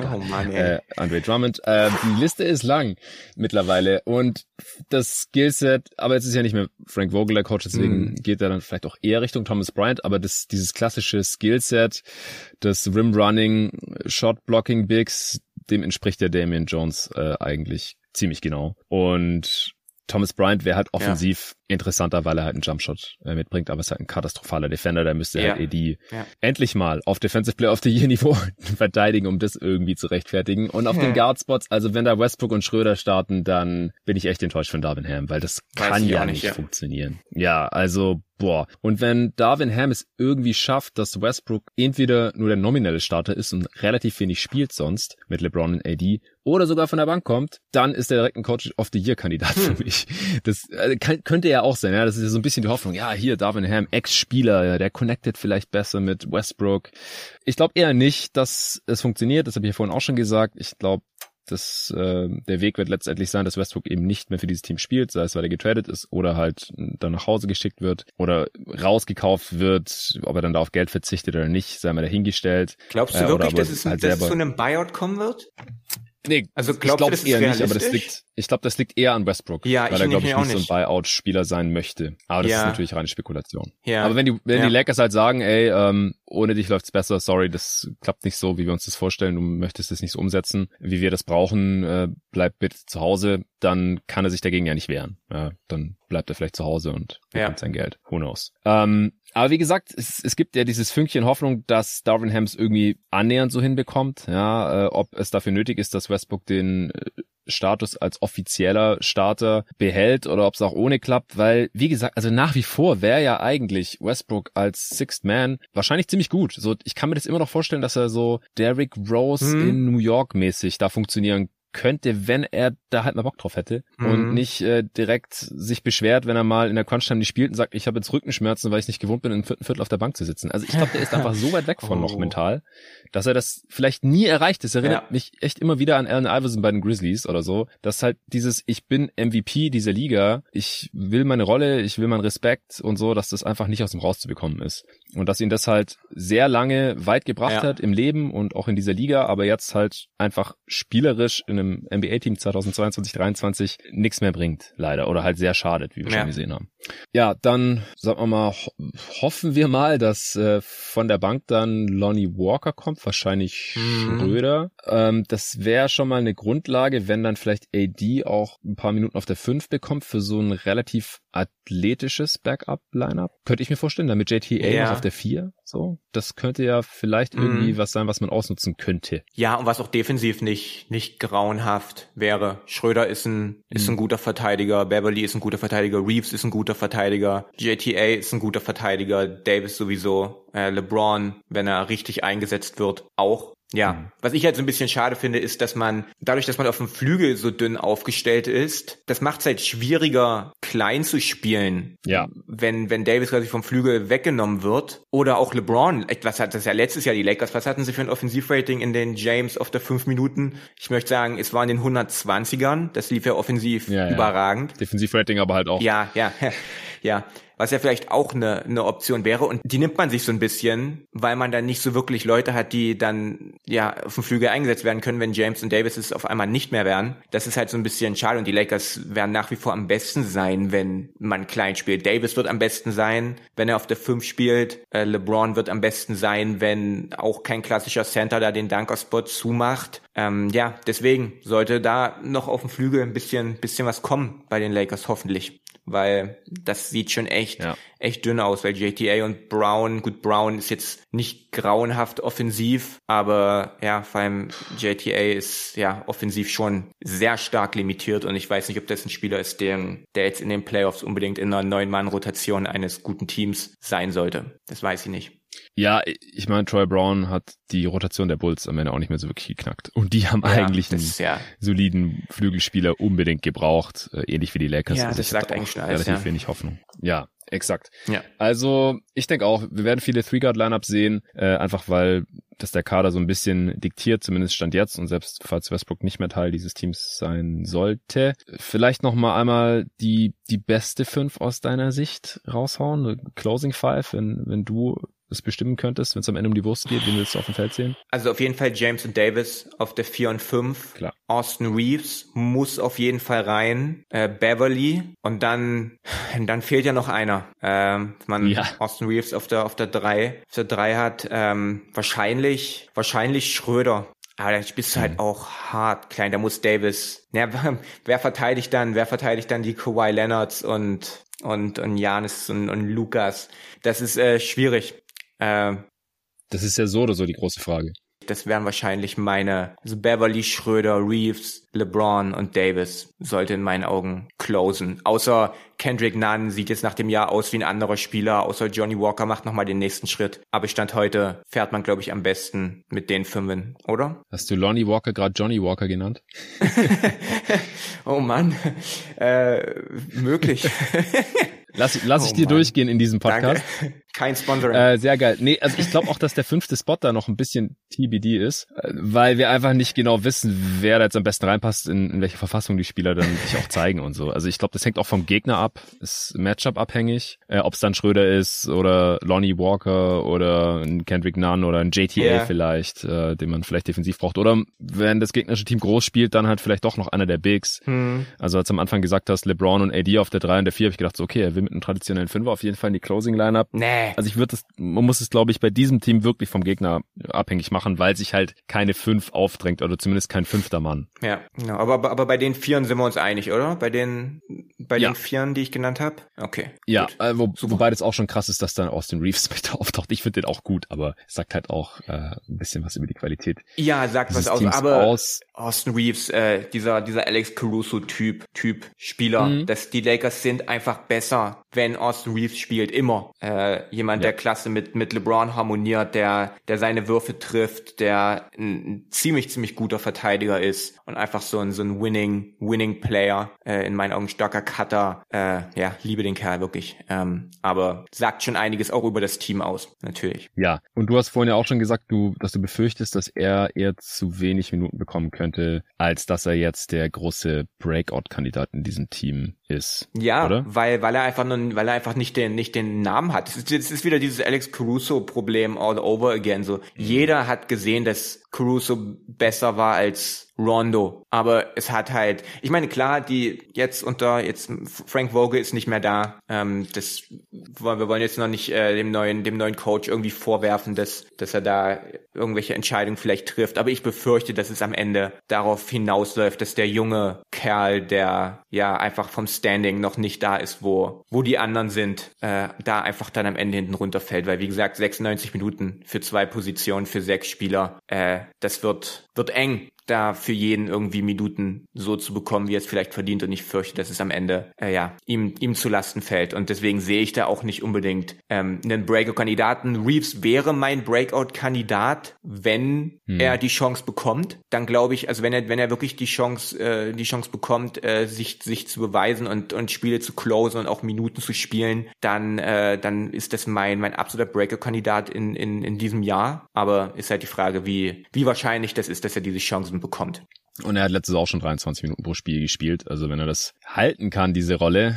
oh Mann, ey. äh, Andre Drummond. Äh, die Liste ist lang mittlerweile und das Skillset, aber jetzt ist ja nicht mehr Frank Vogel der Coach, deswegen mhm. geht er dann vielleicht auch eher Richtung Thomas Bryant, aber das, dieses klassische Skillset, das Rim Running, Shot Blocking Bigs, dem entspricht der Damian Jones äh, eigentlich ziemlich genau. Und Thomas Bryant wäre halt offensiv. Interessanter, weil er halt einen Jumpshot äh, mitbringt, aber ist halt ein katastrophaler Defender, da müsste ja. halt AD ja. endlich mal auf Defensive Player of the Year Niveau verteidigen, um das irgendwie zu rechtfertigen. Und auf den Guardspots, also wenn da Westbrook und Schröder starten, dann bin ich echt enttäuscht von Darvin Ham, weil das Weiß kann ja nicht, nicht funktionieren. Ja, also boah. Und wenn Darvin Ham es irgendwie schafft, dass Westbrook entweder nur der nominelle Starter ist und relativ wenig spielt sonst mit LeBron und AD oder sogar von der Bank kommt, dann ist er direkt ein Coach of the Year Kandidat hm. für mich. Das äh, kann, könnte ja auch sein, ja. Das ist ja so ein bisschen die Hoffnung. Ja, hier Darvin Ham, Ex-Spieler, der connected vielleicht besser mit Westbrook. Ich glaube eher nicht, dass es funktioniert. Das habe ich ja vorhin auch schon gesagt. Ich glaube, das, äh, der Weg wird letztendlich sein, dass Westbrook eben nicht mehr für dieses Team spielt, sei es weil er getradet ist oder halt dann nach Hause geschickt wird oder rausgekauft wird, ob er dann da auf Geld verzichtet oder nicht, sei mal dahingestellt. Glaubst du äh, wirklich, dass es, halt dass es zu einem Buyout kommen wird? Nee, also glaubst ich glaube es eher nicht, aber das liegt, ich glaube, das liegt eher an Westbrook, ja, weil er glaube ich nicht, so ein Buyout-Spieler sein möchte. Aber das ja. ist natürlich reine Spekulation. Ja. Aber wenn die, wenn ja. die Lakers halt sagen, ey, ähm, ohne dich läuft's besser, sorry, das klappt nicht so, wie wir uns das vorstellen, du möchtest es nicht so umsetzen, wie wir das brauchen, äh, bleib bitte zu Hause, dann kann er sich dagegen ja nicht wehren. Ja, dann bleibt er vielleicht zu Hause und bekommt ja. sein Geld. Who knows? Ähm, aber wie gesagt, es, es gibt ja dieses Fünkchen Hoffnung, dass Darwin Hams irgendwie annähernd so hinbekommt. Ja, äh, ob es dafür nötig ist, dass Westbrook den äh, Status als offizieller Starter behält oder ob es auch ohne klappt, weil, wie gesagt, also nach wie vor wäre ja eigentlich Westbrook als Sixth Man wahrscheinlich ziemlich gut. So, ich kann mir das immer noch vorstellen, dass er so Derrick Rose hm. in New York mäßig da funktionieren könnte, wenn er da halt mal Bock drauf hätte mhm. und nicht äh, direkt sich beschwert, wenn er mal in der Crunch-Time nicht spielt und sagt, ich habe jetzt Rückenschmerzen, weil ich nicht gewohnt bin, im vierten Viertel auf der Bank zu sitzen. Also ich glaube, der ist einfach so weit weg von oh. noch mental, dass er das vielleicht nie erreicht. Das erinnert ja. mich echt immer wieder an Allen Iverson bei den Grizzlies oder so, dass halt dieses, ich bin MVP dieser Liga, ich will meine Rolle, ich will meinen Respekt und so, dass das einfach nicht aus dem rauszubekommen ist. Und dass ihn das halt sehr lange weit gebracht ja. hat im Leben und auch in dieser Liga, aber jetzt halt einfach spielerisch in einem NBA-Team 2022, 2023 nichts mehr bringt, leider. Oder halt sehr schadet, wie wir ja. schon gesehen haben. Ja, dann, sagen wir mal, ho hoffen wir mal, dass äh, von der Bank dann Lonnie Walker kommt, wahrscheinlich mhm. Schröder. Ähm, das wäre schon mal eine Grundlage, wenn dann vielleicht AD auch ein paar Minuten auf der 5 bekommt für so ein relativ athletisches Backup-Lineup. Könnte ich mir vorstellen, damit JTA ja. auf der vier. So, das könnte ja vielleicht irgendwie mhm. was sein, was man ausnutzen könnte. Ja, und was auch defensiv nicht nicht grauenhaft wäre. Schröder ist ein ist ein mhm. guter Verteidiger, Beverly ist ein guter Verteidiger, Reeves ist ein guter Verteidiger, JTA ist ein guter Verteidiger, Davis sowieso, äh, LeBron, wenn er richtig eingesetzt wird, auch. Ja, mhm. was ich halt so ein bisschen schade finde, ist, dass man, dadurch, dass man auf dem Flügel so dünn aufgestellt ist, das macht es halt schwieriger, klein zu spielen. Ja. Wenn, wenn Davis quasi vom Flügel weggenommen wird. Oder auch LeBron. Was hat das ja letztes Jahr die Lakers? Was hatten sie für ein Offensivrating in den James auf der fünf Minuten? Ich möchte sagen, es war in den 120ern. Das lief ja offensiv ja, überragend. Ja. Defensivrating aber halt auch. Ja, ja, ja was ja vielleicht auch eine, eine Option wäre. Und die nimmt man sich so ein bisschen, weil man dann nicht so wirklich Leute hat, die dann ja auf dem Flügel eingesetzt werden können, wenn James und Davis es auf einmal nicht mehr wären. Das ist halt so ein bisschen schade und die Lakers werden nach wie vor am besten sein, wenn man klein spielt. Davis wird am besten sein, wenn er auf der 5 spielt. Äh, LeBron wird am besten sein, wenn auch kein klassischer Center da den Dunker-Spot zumacht. Ähm, ja, deswegen sollte da noch auf dem Flügel ein bisschen, bisschen was kommen bei den Lakers, hoffentlich weil das sieht schon echt, ja. echt dünn aus, weil JTA und Brown, gut, Brown ist jetzt nicht grauenhaft offensiv, aber ja, vor allem JTA ist ja offensiv schon sehr stark limitiert und ich weiß nicht, ob das ein Spieler ist, der, der jetzt in den Playoffs unbedingt in einer neuen Mann-Rotation eines guten Teams sein sollte. Das weiß ich nicht. Ja, ich meine, Troy Brown hat die Rotation der Bulls am Ende auch nicht mehr so wirklich geknackt. Und die haben ja, eigentlich einen ja. soliden Flügelspieler unbedingt gebraucht, äh, ähnlich wie die Lakers. Ja, also das sagt eigentlich schon alles, relativ ja. wenig Hoffnung. Ja, exakt. Ja. Also ich denke auch, wir werden viele Three-Guard-Lineups sehen, äh, einfach weil das der Kader so ein bisschen diktiert, zumindest stand jetzt und selbst falls Westbrook nicht mehr Teil dieses Teams sein sollte. Vielleicht noch mal einmal die die beste fünf aus deiner Sicht raushauen, Closing Five, wenn wenn du es bestimmen könntest, wenn es am Ende um die Wurst geht, wen willst du auf dem Feld sehen? Also auf jeden Fall James und Davis auf der 4 und 5. Klar. Austin Reeves muss auf jeden Fall rein. Äh, Beverly und dann dann fehlt ja noch einer. Ähm, man ja. Austin Reeves auf der auf der 3 auf der 3 hat ähm, wahrscheinlich wahrscheinlich Schröder. Aber da bist du halt mhm. auch hart klein. Da muss Davis. Ja, wer verteidigt dann? Wer verteidigt dann die Kawhi Leonards und und und Janis und, und Lukas? Das ist äh, schwierig. Äh, das ist ja so oder so die große Frage. Das wären wahrscheinlich meine, also Beverly, Schröder, Reeves, LeBron und Davis sollte in meinen Augen closen. Außer Kendrick Nunn sieht jetzt nach dem Jahr aus wie ein anderer Spieler, außer Johnny Walker macht nochmal den nächsten Schritt. Aber Stand heute fährt man, glaube ich, am besten mit den Fünfen, oder? Hast du Lonnie Walker gerade Johnny Walker genannt? oh Mann, äh, möglich. Lass, lass oh ich dir Mann. durchgehen in diesem Podcast. Danke. Kein Sponsoring. Äh, sehr geil. Nee, also ich glaube auch, dass der fünfte Spot da noch ein bisschen TBD ist, äh, weil wir einfach nicht genau wissen, wer da jetzt am besten reinpasst, in, in welche Verfassung die Spieler dann sich auch zeigen und so. Also ich glaube, das hängt auch vom Gegner ab, ist Matchup abhängig, äh, ob es dann Schröder ist oder Lonnie Walker oder ein Kendrick Nunn oder ein JTA yeah. vielleicht, äh, den man vielleicht defensiv braucht. Oder wenn das gegnerische Team groß spielt, dann halt vielleicht doch noch einer der Bigs. Hm. Also als du am Anfang gesagt hast, LeBron und AD auf der 3 und der 4, habe ich gedacht, so, okay, er will mit einem traditionellen Fünfer auf jeden Fall in die Closing Lineup. Nee. Also ich würde es, man muss es, glaube ich, bei diesem Team wirklich vom Gegner abhängig machen, weil sich halt keine fünf aufdrängt oder zumindest kein fünfter Mann. Ja, genau. aber, aber bei den Vieren sind wir uns einig, oder? Bei den, bei ja. den Vieren, die ich genannt habe? Okay. Ja, äh, wo, wobei das auch schon krass ist, dass dann Austin Reeves mit auftaucht. Ich finde den auch gut, aber es sagt halt auch äh, ein bisschen was über die Qualität. Ja, sagt was aus, aber aus. Austin Reeves, äh, dieser, dieser Alex Caruso-Typ, Typ Spieler, mhm. dass die Lakers sind einfach besser, wenn Austin Reeves spielt, immer. Äh, jemand, ja. der klasse mit, mit LeBron harmoniert, der, der seine Würfe trifft, der ein, ein ziemlich, ziemlich guter Verteidiger ist und einfach so ein, so ein Winning, Winning Player, äh, in meinen Augen starker Cutter. Äh, ja, liebe den Kerl wirklich. Ähm, aber sagt schon einiges auch über das Team aus, natürlich. Ja, und du hast vorhin ja auch schon gesagt, du, dass du befürchtest, dass er eher zu wenig Minuten bekommen könnte, als dass er jetzt der große Breakout-Kandidat in diesem Team ist. Ja, oder? weil weil er einfach nun, weil er einfach nicht den nicht den Namen hat. Es ist, es ist wieder dieses Alex Caruso Problem all over again. So mhm. jeder hat gesehen, dass Caruso besser war als Rondo. Aber es hat halt, ich meine, klar, die jetzt unter, jetzt Frank Vogel ist nicht mehr da. Ähm, das, wir wollen jetzt noch nicht äh, dem neuen, dem neuen Coach irgendwie vorwerfen, dass, dass er da irgendwelche Entscheidungen vielleicht trifft. Aber ich befürchte, dass es am Ende darauf hinausläuft, dass der junge Kerl, der ja einfach vom Standing noch nicht da ist, wo, wo die anderen sind, äh, da einfach dann am Ende hinten runterfällt. Weil wie gesagt, 96 Minuten für zwei Positionen, für sechs Spieler, äh, das wird, wird eng da für jeden irgendwie Minuten so zu bekommen, wie er es vielleicht verdient. Und ich fürchte, dass es am Ende äh, ja ihm ihm zu Lasten fällt. Und deswegen sehe ich da auch nicht unbedingt ähm, einen Breakout-Kandidaten. Reeves wäre mein Breakout-Kandidat, wenn hm. er die Chance bekommt. Dann glaube ich, also wenn er wenn er wirklich die Chance äh, die Chance bekommt, äh, sich sich zu beweisen und und Spiele zu closen und auch Minuten zu spielen, dann äh, dann ist das mein mein absoluter Breakout-Kandidat in in in diesem Jahr. Aber ist halt die Frage, wie wie wahrscheinlich das ist, dass er diese Chance Chancen bekommt. Und er hat letztes auch schon 23 Minuten pro Spiel gespielt. Also wenn er das halten kann, diese Rolle,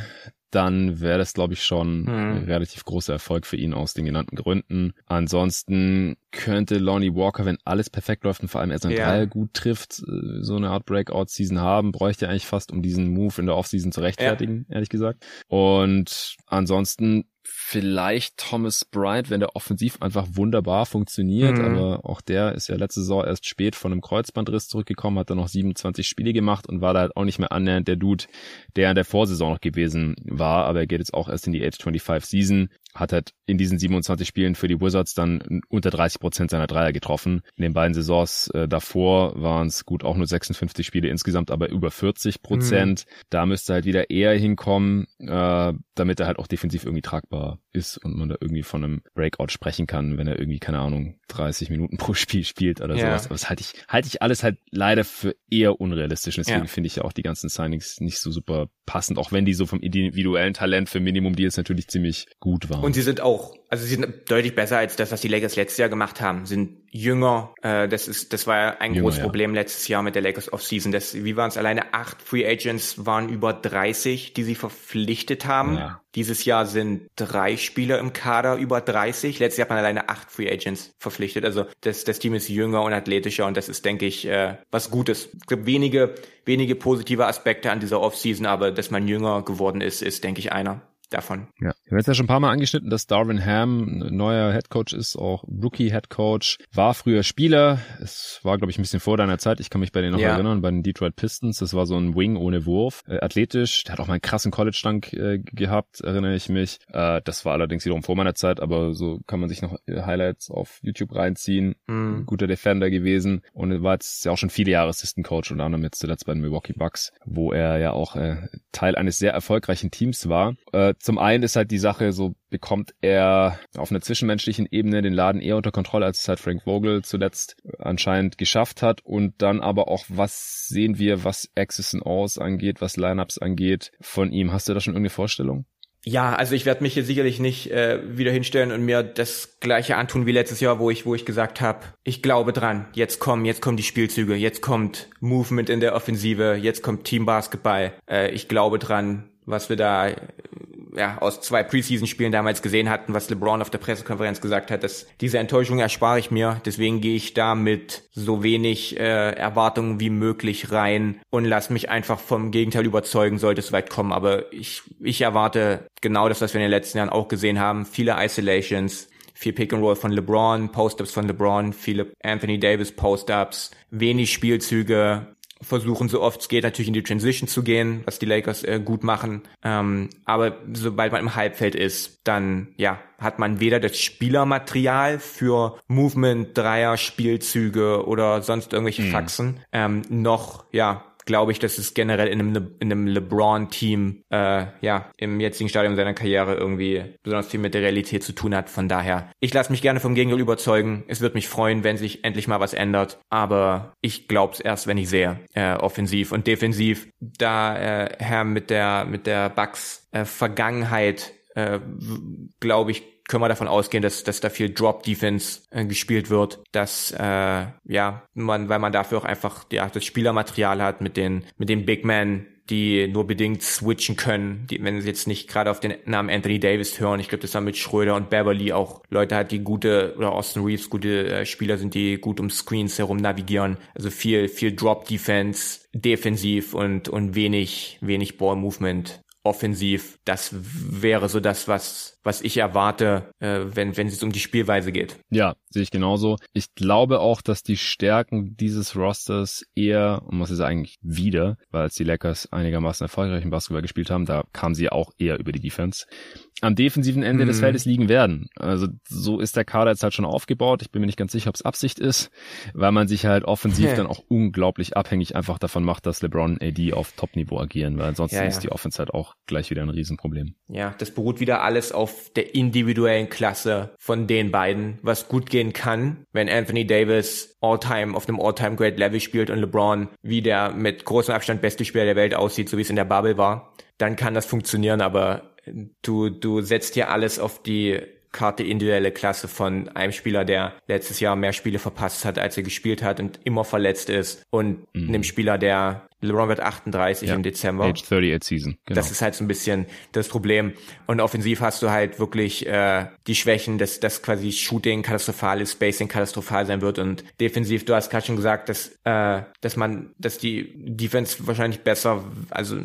dann wäre das, glaube ich, schon mhm. ein relativ großer Erfolg für ihn aus den genannten Gründen. Ansonsten könnte Lonnie Walker, wenn alles perfekt läuft und vor allem er seinen ja. Dreier gut trifft, äh, so eine Art Breakout-Season haben, bräuchte er eigentlich fast, um diesen Move in der Offseason zu rechtfertigen, ja. ehrlich gesagt. Und ansonsten vielleicht Thomas Bryant, wenn der offensiv einfach wunderbar funktioniert, mhm. aber auch der ist ja letzte Saison erst spät von einem Kreuzbandriss zurückgekommen, hat dann noch 27 Spiele gemacht und war da halt auch nicht mehr annähernd der Dude, der in der Vorsaison noch gewesen war, aber er geht jetzt auch erst in die Age 25 Season hat halt in diesen 27 Spielen für die Wizards dann unter 30 Prozent seiner Dreier getroffen. In den beiden Saisons äh, davor waren es gut auch nur 56 Spiele insgesamt, aber über 40 Prozent. Mhm. Da müsste halt wieder eher hinkommen, äh, damit er halt auch defensiv irgendwie tragbar ist und man da irgendwie von einem Breakout sprechen kann, wenn er irgendwie, keine Ahnung, 30 Minuten pro Spiel spielt oder ja. sowas. Aber das halte ich, halte ich alles halt leider für eher unrealistisch. deswegen ja. finde ich ja auch die ganzen Signings nicht so super passend, auch wenn die so vom individuellen Talent für Minimum Deals natürlich ziemlich gut waren. Und sie sind auch, also sie sind deutlich besser als das, was die Lakers letztes Jahr gemacht haben. Sind jünger. Äh, das ist, das war ja ein jünger, großes ja. Problem letztes Jahr mit der Lakers Offseason. Das, wie waren es alleine? Acht Free Agents waren über 30, die sie verpflichtet haben. Ja. Dieses Jahr sind drei Spieler im Kader über 30. Letztes Jahr hat man alleine acht Free Agents verpflichtet. Also das, das Team ist jünger und athletischer und das ist, denke ich, äh, was Gutes. Es gibt wenige, wenige positive Aspekte an dieser Offseason, aber dass man jünger geworden ist, ist, denke ich, einer davon. Ja, wir haben jetzt ja schon ein paar Mal angeschnitten, dass Darwin Ham neuer Head Coach ist, auch Rookie Head Coach, war früher Spieler. Es war, glaube ich, ein bisschen vor deiner Zeit. Ich kann mich bei denen noch ja. erinnern, bei den Detroit Pistons. Das war so ein Wing ohne Wurf, äh, athletisch. Der hat auch mal einen krassen College-Dank äh, gehabt, erinnere ich mich. Äh, das war allerdings wiederum vor meiner Zeit, aber so kann man sich noch äh, Highlights auf YouTube reinziehen. Mhm. Guter Defender gewesen und war jetzt ja auch schon viele Jahre Assistant Coach, unter anderem jetzt zuletzt bei den Milwaukee Bucks, wo er ja auch äh, Teil eines sehr erfolgreichen Teams war. Äh, zum einen ist halt die Sache, so bekommt er auf einer zwischenmenschlichen Ebene den Laden eher unter Kontrolle, als es halt Frank Vogel zuletzt anscheinend geschafft hat. Und dann aber auch, was sehen wir, was Access and O's angeht, was Lineups angeht von ihm. Hast du da schon irgendeine Vorstellung? Ja, also ich werde mich hier sicherlich nicht äh, wieder hinstellen und mir das gleiche antun wie letztes Jahr, wo ich, wo ich gesagt habe, ich glaube dran, jetzt kommen, jetzt kommen die Spielzüge, jetzt kommt Movement in der Offensive, jetzt kommt Team Basketball. Äh, ich glaube dran, was wir da ja, aus zwei Preseason-Spielen damals gesehen hatten, was LeBron auf der Pressekonferenz gesagt hat, dass diese Enttäuschung erspare ich mir. Deswegen gehe ich da mit so wenig äh, Erwartungen wie möglich rein und lass mich einfach vom Gegenteil überzeugen, sollte es weit kommen. Aber ich, ich erwarte genau das, was wir in den letzten Jahren auch gesehen haben. Viele Isolations, viel Pick and Roll von LeBron, Post-ups von LeBron, viele Anthony Davis Post-ups, wenig Spielzüge, versuchen so oft es geht natürlich in die Transition zu gehen, was die Lakers äh, gut machen. Ähm, aber sobald man im Halbfeld ist, dann ja hat man weder das Spielermaterial für Movement, Dreier, Spielzüge oder sonst irgendwelche mhm. Faxen, ähm, noch ja glaube ich, dass es generell in einem, Le in einem LeBron-Team äh, ja im jetzigen Stadium seiner Karriere irgendwie besonders viel mit der Realität zu tun hat. Von daher, ich lasse mich gerne vom Gegenteil überzeugen. Es wird mich freuen, wenn sich endlich mal was ändert. Aber ich glaube es erst, wenn ich sehe, äh, offensiv und defensiv. Da äh, Herr mit der mit der Bucks äh, Vergangenheit äh, glaube ich können wir davon ausgehen, dass, dass da viel Drop-Defense äh, gespielt wird, dass äh, ja man, weil man dafür auch einfach ja das Spielermaterial hat mit den mit den Big Men die nur bedingt switchen können, die, wenn sie jetzt nicht gerade auf den Namen Anthony Davis hören. Ich glaube, dass man mit Schröder und Beverly auch Leute hat, die gute, oder Austin Reeves gute äh, Spieler sind, die gut um Screens herum navigieren. Also viel, viel Drop-Defense, defensiv und, und wenig, wenig Ball-Movement offensiv. Das wäre so das, was, was ich erwarte, äh, wenn, wenn es um die Spielweise geht. Ja, sehe ich genauso. Ich glaube auch, dass die Stärken dieses Rosters eher, und was ist eigentlich wieder, weil als die Lakers einigermaßen erfolgreichen Basketball gespielt haben, da kamen sie auch eher über die Defense am defensiven Ende mhm. des Feldes liegen werden. Also so ist der Kader jetzt halt schon aufgebaut. Ich bin mir nicht ganz sicher, ob es Absicht ist, weil man sich halt offensiv dann auch unglaublich abhängig einfach davon macht, dass LeBron AD auf Top-Niveau agieren, weil ansonsten ja, ja. ist die Offense halt auch gleich wieder ein Riesenproblem. Ja, das beruht wieder alles auf der individuellen Klasse von den beiden, was gut gehen kann, wenn Anthony Davis All-Time auf einem All-Time Great Level spielt und LeBron wie der mit großem Abstand beste Spieler der Welt aussieht, so wie es in der Bubble war, dann kann das funktionieren, aber du, du setzt hier alles auf die Karte individuelle Klasse von einem Spieler, der letztes Jahr mehr Spiele verpasst hat, als er gespielt hat und immer verletzt ist und mhm. einem Spieler, der LeBron wird 38 ja. im Dezember. Age 38 Season. Genau. Das ist halt so ein bisschen das Problem. Und offensiv hast du halt wirklich äh, die Schwächen, dass, dass quasi Shooting katastrophal ist, Spacing katastrophal sein wird und defensiv, du hast gerade schon gesagt, dass, äh, dass man, dass die Defense wahrscheinlich besser, also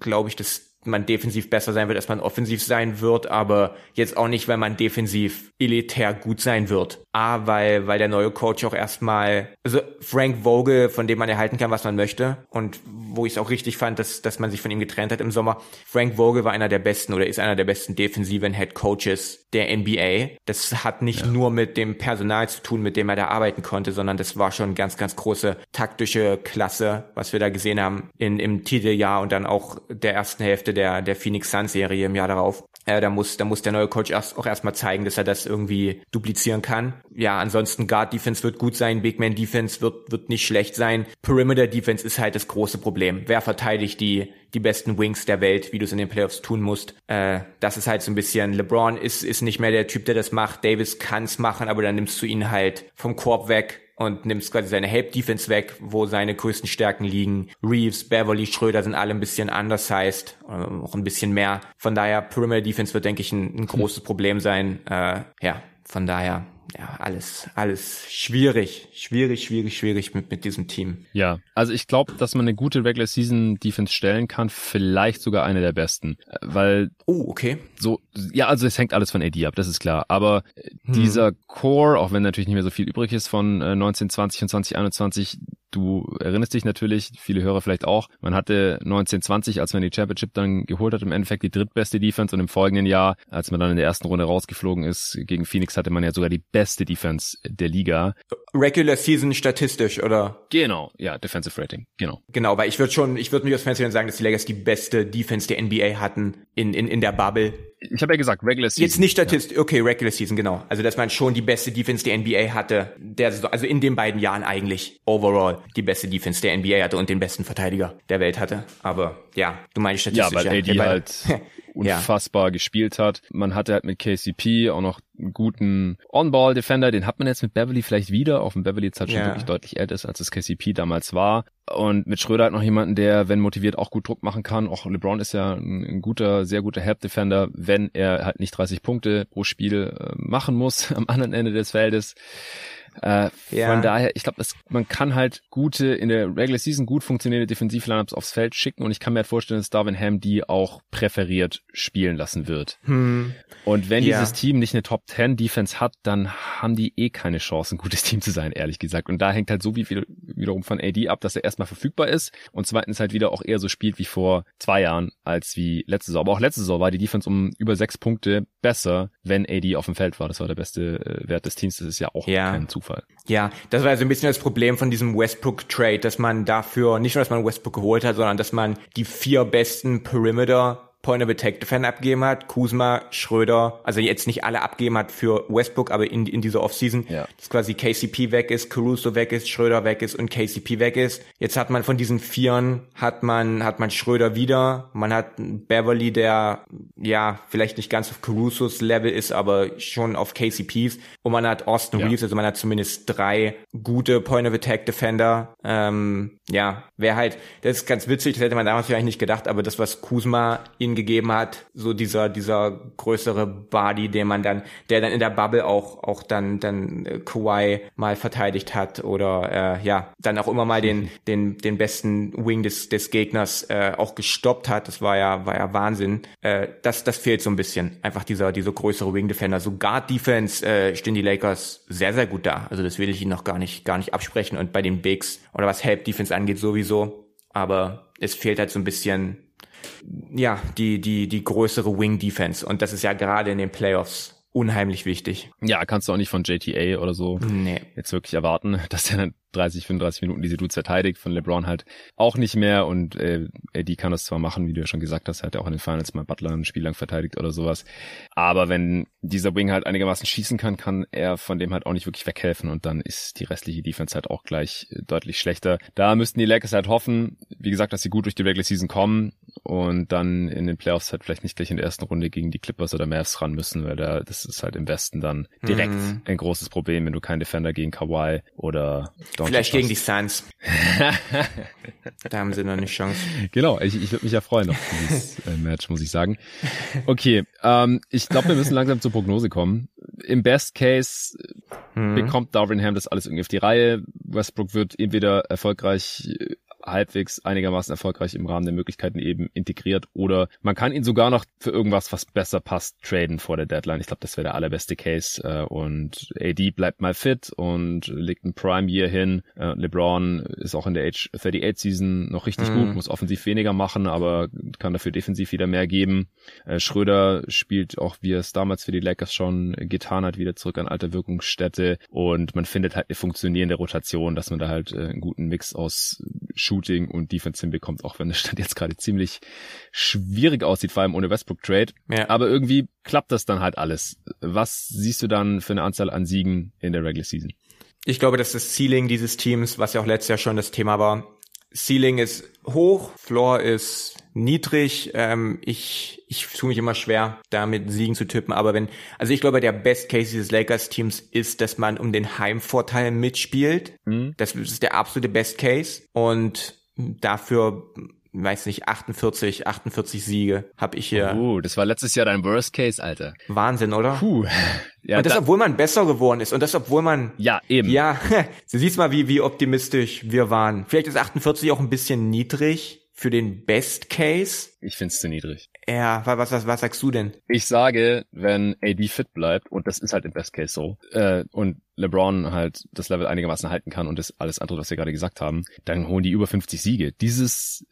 glaube ich, dass man defensiv besser sein wird, als man offensiv sein wird, aber jetzt auch nicht, weil man defensiv elitär gut sein wird. A, weil, weil der neue Coach auch erstmal, also Frank Vogel, von dem man erhalten kann, was man möchte und wo ich es auch richtig fand, dass, dass man sich von ihm getrennt hat im Sommer. Frank Vogel war einer der besten oder ist einer der besten defensiven Head Coaches der NBA. Das hat nicht ja. nur mit dem Personal zu tun, mit dem er da arbeiten konnte, sondern das war schon ganz, ganz große taktische Klasse, was wir da gesehen haben in, im Titeljahr und dann auch der ersten Hälfte der, der Phoenix Suns Serie im Jahr darauf. Äh, da muss, da muss der neue Coach erst, auch erstmal zeigen, dass er das irgendwie duplizieren kann. Ja, ansonsten Guard Defense wird gut sein, Big Man Defense wird, wird nicht schlecht sein. Perimeter Defense ist halt das große Problem. Wer verteidigt die, die besten Wings der Welt, wie du es in den Playoffs tun musst? Äh, das ist halt so ein bisschen, LeBron ist, ist nicht mehr der Typ, der das macht. Davis kann's machen, aber dann nimmst du ihn halt vom Korb weg und nimmst quasi seine Help-Defense weg, wo seine größten Stärken liegen. Reeves, Beverly, Schröder sind alle ein bisschen undersized, äh, auch ein bisschen mehr. Von daher, Perimeter Defense wird, denke ich, ein, ein großes Problem sein. Äh, ja, von daher ja, alles, alles schwierig, schwierig, schwierig, schwierig mit, mit diesem Team. Ja, also ich glaube, dass man eine gute Regular Season Defense stellen kann, vielleicht sogar eine der besten, äh, weil. Oh, okay. So, ja, also es hängt alles von AD ab, das ist klar. Aber hm. dieser Core, auch wenn natürlich nicht mehr so viel übrig ist von äh, 1920 und 2021, Du erinnerst dich natürlich, viele Hörer vielleicht auch, man hatte 1920, als man die Championship dann geholt hat, im Endeffekt die drittbeste Defense und im folgenden Jahr, als man dann in der ersten Runde rausgeflogen ist, gegen Phoenix hatte man ja sogar die beste Defense der Liga. Regular Season statistisch, oder? Genau, ja, Defensive Rating, genau. Genau, weil ich würde schon, ich würde mich aus Fenster sagen, dass die Lakers die beste Defense der NBA hatten in, in, in der Bubble ich habe ja gesagt, Regular Season. Jetzt nicht Statist, ja. okay, Regular Season, genau. Also, dass man schon die beste Defense der NBA hatte, der, also in den beiden Jahren eigentlich overall die beste Defense der NBA hatte und den besten Verteidiger der Welt hatte. Aber ja, du meinst statistisch. Ja, weil AD ja, halt unfassbar ja. gespielt hat. Man hatte halt mit KCP auch noch einen guten On-Ball-Defender, den hat man jetzt mit Beverly vielleicht wieder, auch wenn Beverly jetzt halt schon ja. wirklich deutlich älter ist, als es KCP damals war. Und mit Schröder hat noch jemanden, der, wenn motiviert, auch gut Druck machen kann. Auch LeBron ist ja ein, guter, sehr guter Help-Defender, wenn er halt nicht 30 Punkte pro Spiel äh, machen muss am anderen Ende des Feldes. Äh, ja. Von daher, ich glaube, man kann halt gute, in der Regular Season gut funktionierende Defensiv-Lineups aufs Feld schicken und ich kann mir halt vorstellen, dass Darwin Ham die auch präferiert spielen lassen wird. Hm. Und wenn ja. dieses Team nicht eine Top 10 Defense hat, dann haben die eh keine Chance, ein gutes Team zu sein, ehrlich gesagt. Und da hängt halt so wie viel wiederum von AD ab, dass er erstmal verfügbar ist und zweitens halt wieder auch eher so spielt wie vor zwei Jahren als wie letzte Saison. Aber auch letzte Saison war die Defense um über sechs Punkte besser, wenn AD auf dem Feld war. Das war der beste äh, Wert des Teams. Das ist ja auch ja. kein Zufall. Ja, das war also ein bisschen das Problem von diesem Westbrook-Trade, dass man dafür nicht nur, dass man Westbrook geholt hat, sondern dass man die vier besten Perimeter Point of Attack Defender abgegeben hat. Kuzma, Schröder, also jetzt nicht alle abgegeben hat für Westbrook, aber in, in dieser Offseason, ja. dass quasi KCP weg ist, Caruso weg ist, Schröder weg ist und KCP weg ist. Jetzt hat man von diesen Vieren, hat man, hat man Schröder wieder, man hat Beverly, der, ja, vielleicht nicht ganz auf Carusos Level ist, aber schon auf KCPs und man hat Austin ja. Reeves, also man hat zumindest drei gute Point of Attack Defender. Ähm, ja, wäre halt, das ist ganz witzig, das hätte man damals vielleicht nicht gedacht, aber das, was Kuzma ihnen gegeben hat, so dieser, dieser größere Body, den man dann, der dann in der Bubble auch, auch dann, dann äh, Kawhi mal verteidigt hat oder, äh, ja, dann auch immer mal den, den, den besten Wing des, des Gegners, äh, auch gestoppt hat. Das war ja, war ja Wahnsinn. Äh, das, das fehlt so ein bisschen. Einfach dieser, dieser größere Wing Defender. So Guard Defense, äh, stehen die Lakers sehr, sehr gut da. Also das will ich ihnen noch gar nicht, gar nicht absprechen und bei den Bigs oder was Help Defense angeht sowieso. Aber es fehlt halt so ein bisschen ja, die, die, die größere Wing Defense. Und das ist ja gerade in den Playoffs unheimlich wichtig. Ja, kannst du auch nicht von JTA oder so nee. jetzt wirklich erwarten, dass er 30, 35 Minuten diese Dudes verteidigt, von LeBron halt auch nicht mehr und äh, AD kann das zwar machen, wie du ja schon gesagt hast, er hat ja auch in den Finals mal Butler ein Spiel lang verteidigt oder sowas, aber wenn dieser Wing halt einigermaßen schießen kann, kann er von dem halt auch nicht wirklich weghelfen und dann ist die restliche Defense halt auch gleich äh, deutlich schlechter. Da müssten die Lakers halt hoffen, wie gesagt, dass sie gut durch die Regular Season kommen und dann in den Playoffs halt vielleicht nicht gleich in der ersten Runde gegen die Clippers oder Mavs ran müssen, weil da das ist halt im Westen dann direkt mhm. ein großes Problem, wenn du keinen Defender gegen Kawhi oder Vielleicht gegen die Suns. da haben sie noch eine Chance. Genau, ich, ich würde mich ja freuen auf dieses äh, Match, muss ich sagen. Okay, ähm, ich glaube, wir müssen langsam zur Prognose kommen. Im Best Case mhm. bekommt Darwin Ham das alles irgendwie auf die Reihe. Westbrook wird entweder erfolgreich halbwegs einigermaßen erfolgreich im Rahmen der Möglichkeiten eben integriert oder man kann ihn sogar noch für irgendwas, was besser passt, traden vor der Deadline. Ich glaube, das wäre der allerbeste Case äh, und AD bleibt mal fit und legt ein Prime Year hin. Äh, LeBron ist auch in der Age 38 Season noch richtig mhm. gut, muss offensiv weniger machen, aber kann dafür defensiv wieder mehr geben. Äh, Schröder spielt auch, wie er es damals für die Lakers schon getan hat, wieder zurück an alte Wirkungsstätte und man findet halt eine funktionierende Rotation, dass man da halt einen guten Mix aus Shooting und Defense hinbekommt, auch wenn der Stand jetzt gerade ziemlich schwierig aussieht, vor allem ohne Westbrook Trade. Ja. Aber irgendwie klappt das dann halt alles. Was siehst du dann für eine Anzahl an Siegen in der Regular Season? Ich glaube, dass das Ceiling dieses Teams, was ja auch letztes Jahr schon das Thema war, Ceiling ist hoch, Floor ist niedrig. Ähm, ich, ich tue mich immer schwer, damit Siegen zu tippen. Aber wenn, also ich glaube, der Best Case dieses Lakers-Teams ist, dass man um den Heimvorteil mitspielt. Mhm. Das ist der absolute Best Case. Und dafür weiß nicht, 48, 48 Siege habe ich hier. Uh, das war letztes Jahr dein Worst Case, Alter. Wahnsinn, oder? Puh. Ja, und das, obwohl man besser geworden ist. Und das, obwohl man... Ja, eben. Ja, du siehst mal, wie, wie optimistisch wir waren. Vielleicht ist 48 auch ein bisschen niedrig für den Best Case. Ich find's zu niedrig. Ja, was, was, was sagst du denn? Ich sage, wenn AD fit bleibt, und das ist halt im Best Case so, äh, und LeBron halt das Level einigermaßen halten kann und das alles andere, was wir gerade gesagt haben, dann holen die über 50 Siege. Dieses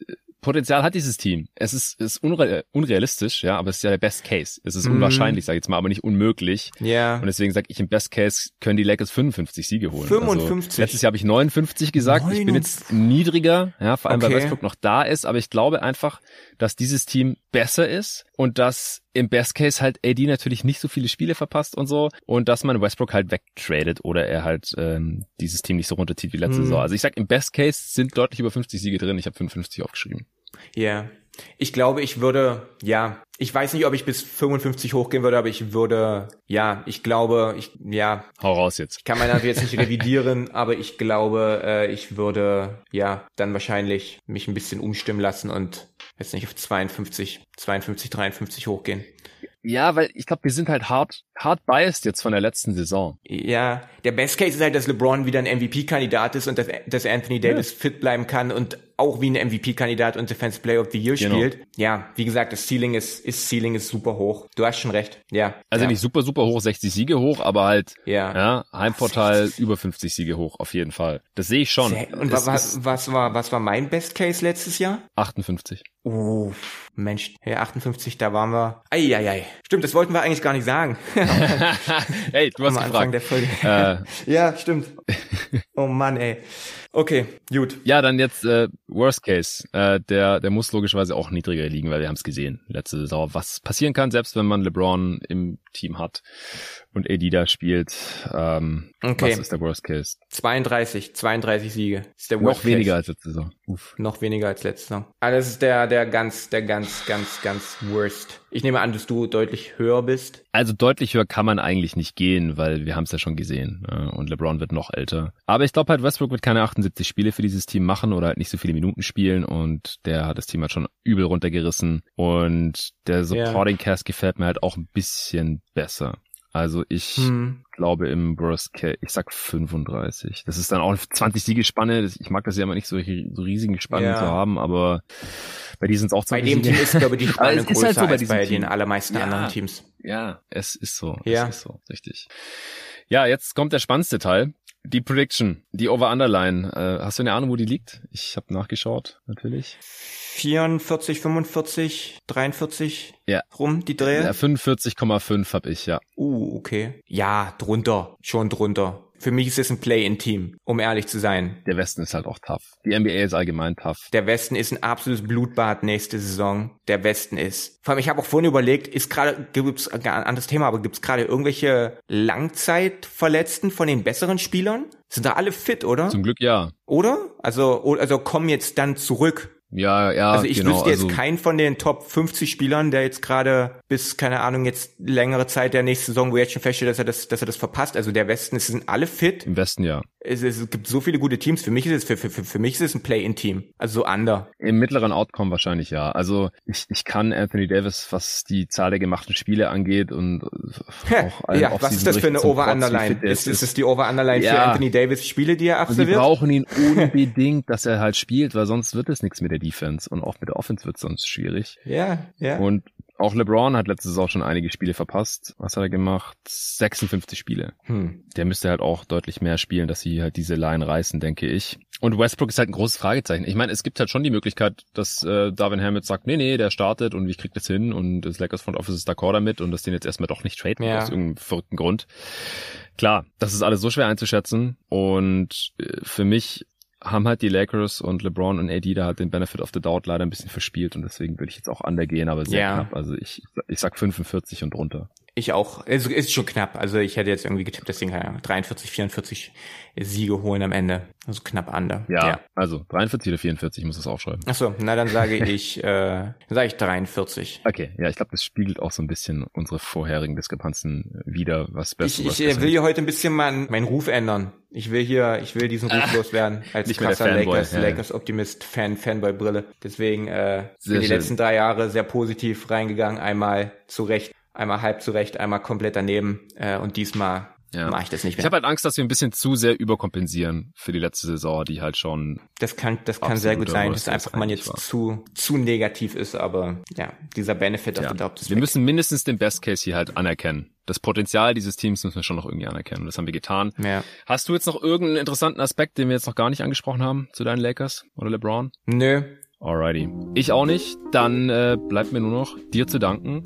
Potenzial hat dieses Team. Es ist, ist unre unrealistisch, ja, aber es ist ja der Best Case. Es ist mm. unwahrscheinlich, sage ich jetzt mal, aber nicht unmöglich. Ja. Yeah. Und deswegen sage ich, im Best Case können die Lakers 55 Siege holen. 55. Also, letztes Jahr habe ich 59 gesagt. 59. Ich bin jetzt niedriger, ja, vor allem okay. weil Westbrook noch da ist, aber ich glaube einfach, dass dieses Team besser ist und dass im Best Case halt AD natürlich nicht so viele Spiele verpasst und so und dass man Westbrook halt wegtradet oder er halt ähm, dieses Team nicht so runterzieht wie letzte hm. Saison. Also ich sag, im Best Case sind deutlich über 50 Siege drin. Ich habe 55 aufgeschrieben. Ja. Yeah. Ich glaube, ich würde, ja, ich weiß nicht, ob ich bis 55 hochgehen würde, aber ich würde, ja, ich glaube, ich, ja. Hau raus jetzt. Ich kann meine jetzt nicht revidieren, aber ich glaube, äh, ich würde, ja, dann wahrscheinlich mich ein bisschen umstimmen lassen und jetzt nicht auf 52, 52, 53 hochgehen. Ja, weil ich glaube, wir sind halt hart, hart biased jetzt von der letzten Saison. Ja, der Best Case ist halt, dass LeBron wieder ein MVP-Kandidat ist und dass, dass Anthony Davis ja. fit bleiben kann und auch wie ein MVP-Kandidat und Defense Player of the Year genau. spielt. Ja, wie gesagt, das Ceiling ist, ist Ceiling ist super hoch. Du hast schon recht. Ja. Also ja. nicht super, super hoch, 60 Siege hoch, aber halt, ja, ja Heimportal über 50 Siege hoch, auf jeden Fall. Das sehe ich schon. Und was, was, was war, was war mein Best Case letztes Jahr? 58. Oh, Mensch, hey, 58, da waren wir. Eieiei, Stimmt, das wollten wir eigentlich gar nicht sagen. hey, du hast Am gefragt. Anfang der Folge. Äh, ja, stimmt. Oh Mann, ey. Okay, gut. ja, dann jetzt äh, Worst Case. Äh, der, der muss logischerweise auch niedriger liegen, weil wir haben es gesehen letzte Saison, was passieren kann, selbst wenn man LeBron im Team hat und AD da spielt. Ähm, Okay. Was ist der Worst Case? 32, 32 Siege. Ist der Noch Worst weniger Case. als letzte Saison. Uff. Noch weniger als letzte Saison. Ah, das ist der, der ganz, der ganz, ganz, ganz worst. Ich nehme an, dass du deutlich höher bist. Also deutlich höher kann man eigentlich nicht gehen, weil wir haben es ja schon gesehen. äh, Und LeBron wird noch älter. Aber ich glaube halt, Westbrook wird keine 78 Spiele für dieses Team machen oder halt nicht so viele Minuten spielen. Und der hat das Team halt schon übel runtergerissen. Und der Supporting Cast gefällt mir halt auch ein bisschen besser. Also ich Hm. glaube im Worst Case, ich sag 35. Das ist dann auch eine 20 Siegespanne. Ich mag das ja immer nicht, solche so riesigen Spannen Ja. zu haben, aber bei die sind es auch Bei 20 dem Siege. Team ist, glaube ich, die Spanne größer halt so bei als bei Team. den allermeisten Ja. anderen Teams. Ja, es ist so. Ja. Es ist so, richtig. Ja, jetzt kommt der spannendste Teil. Die Prediction, die Over-Underline. Äh, hast du eine Ahnung, wo die liegt? Ich habe nachgeschaut, natürlich. 44, 45, 43 Ja. rum, die Drehe? Ja, 45,5 habe ich, ja. Uh, okay. Ja, drunter. Schon drunter. Für mich ist es ein Play-in-Team, um ehrlich zu sein. Der Westen ist halt auch tough. Die NBA ist allgemein tough. Der Westen ist ein absolutes Blutbad nächste Saison. Der Westen ist. Vor allem, ich habe auch vorhin überlegt, ist gerade, gibt's ein anderes Thema, aber gibt's gerade irgendwelche Langzeitverletzten von den besseren Spielern? Sind da alle fit, oder? Zum Glück ja. Oder? Also, also kommen jetzt dann zurück. Ja, ja, Also ich genau. wüsste jetzt also, keinen von den Top 50 Spielern, der jetzt gerade bis, keine Ahnung, jetzt längere Zeit der nächsten Saison, wo jetzt schon feststeht, dass er das, dass er das verpasst. Also der Westen, es sind alle fit. Im Westen ja. Es, es gibt so viele gute Teams. Für mich ist es, für, für, für für mich ist es ein Play-in-Team. Also so under. Im mittleren Outcome wahrscheinlich ja. Also ich, ich kann Anthony Davis, was die Zahl der gemachten Spiele angeht und auch ja, was ist das für eine Over-Underline? er Ist, ist es die Over-Underline für Ja. Anthony Davis Spiele, die er Und die absolviert? brauchen ihn unbedingt, dass er halt spielt, weil sonst wird es nichts mit der Defense und auch mit der Offense wird es sonst schwierig. Ja, ja. Und auch LeBron hat letzte Saison schon einige Spiele verpasst. Was hat er gemacht? 56 Spiele. Hm. Der müsste halt auch deutlich mehr spielen, dass sie halt diese Line reißen, denke ich. Und Westbrook ist halt ein großes Fragezeichen. Ich meine, es gibt halt schon die Möglichkeit, dass äh, Darvin Ham jetzt sagt, nee, nee, der startet und ich krieg das hin und das Lakers Front Office ist d'accord damit und das den jetzt erstmal doch nicht traden Ja. aus irgendeinem verrückten Grund. Klar, das ist alles so schwer einzuschätzen und äh, für mich haben halt die Lakers und LeBron und AD da halt den Benefit of the Doubt leider ein bisschen verspielt und deswegen würde ich jetzt auch undergehen, aber sehr Ja. knapp. Also ich, ich sag 45 und drunter. Ich auch. Es ist schon knapp. Also ich hätte jetzt irgendwie getippt, sie keine Ahnung, 43, 44 Siege holen am Ende. Also knapp under. Ja, also 43 oder 44, ich muss das aufschreiben. Ach so, na dann sage ich, äh, dann sage ich 43. Okay, ja, ich glaube, das spiegelt auch so ein bisschen unsere vorherigen Diskrepanzen wieder, was besser Ich, ich äh, will hier heute ein bisschen meinen meinen Ruf ändern. Ich will hier, ich will diesen Ruf loswerden als nicht krasser Lakers, ja. Lakers Optimist, Fan, Fanboy Brille. Deswegen äh, bin die schön. letzten drei Jahre sehr positiv reingegangen. Einmal zurecht, einmal halb zurecht, einmal komplett daneben. Äh, und diesmal Ja. mache ich das nicht Ich mehr. habe halt Angst, dass wir ein bisschen zu sehr überkompensieren für die letzte Saison, die halt schon. Das kann, das kann sehr gut sein, dass einfach man jetzt war. zu, zu negativ ist, aber ja, dieser Benefit of Ja. the Doubt ist Wir weg. müssen mindestens den Best Case hier halt anerkennen. Das Potenzial dieses Teams müssen wir schon noch irgendwie anerkennen. Das haben wir getan. Ja. Hast du jetzt noch irgendeinen interessanten Aspekt, den wir jetzt noch gar nicht angesprochen haben zu deinen Lakers oder LeBron? Nö. Alrighty. Ich auch nicht. Dann äh, bleibt mir nur noch dir zu danken.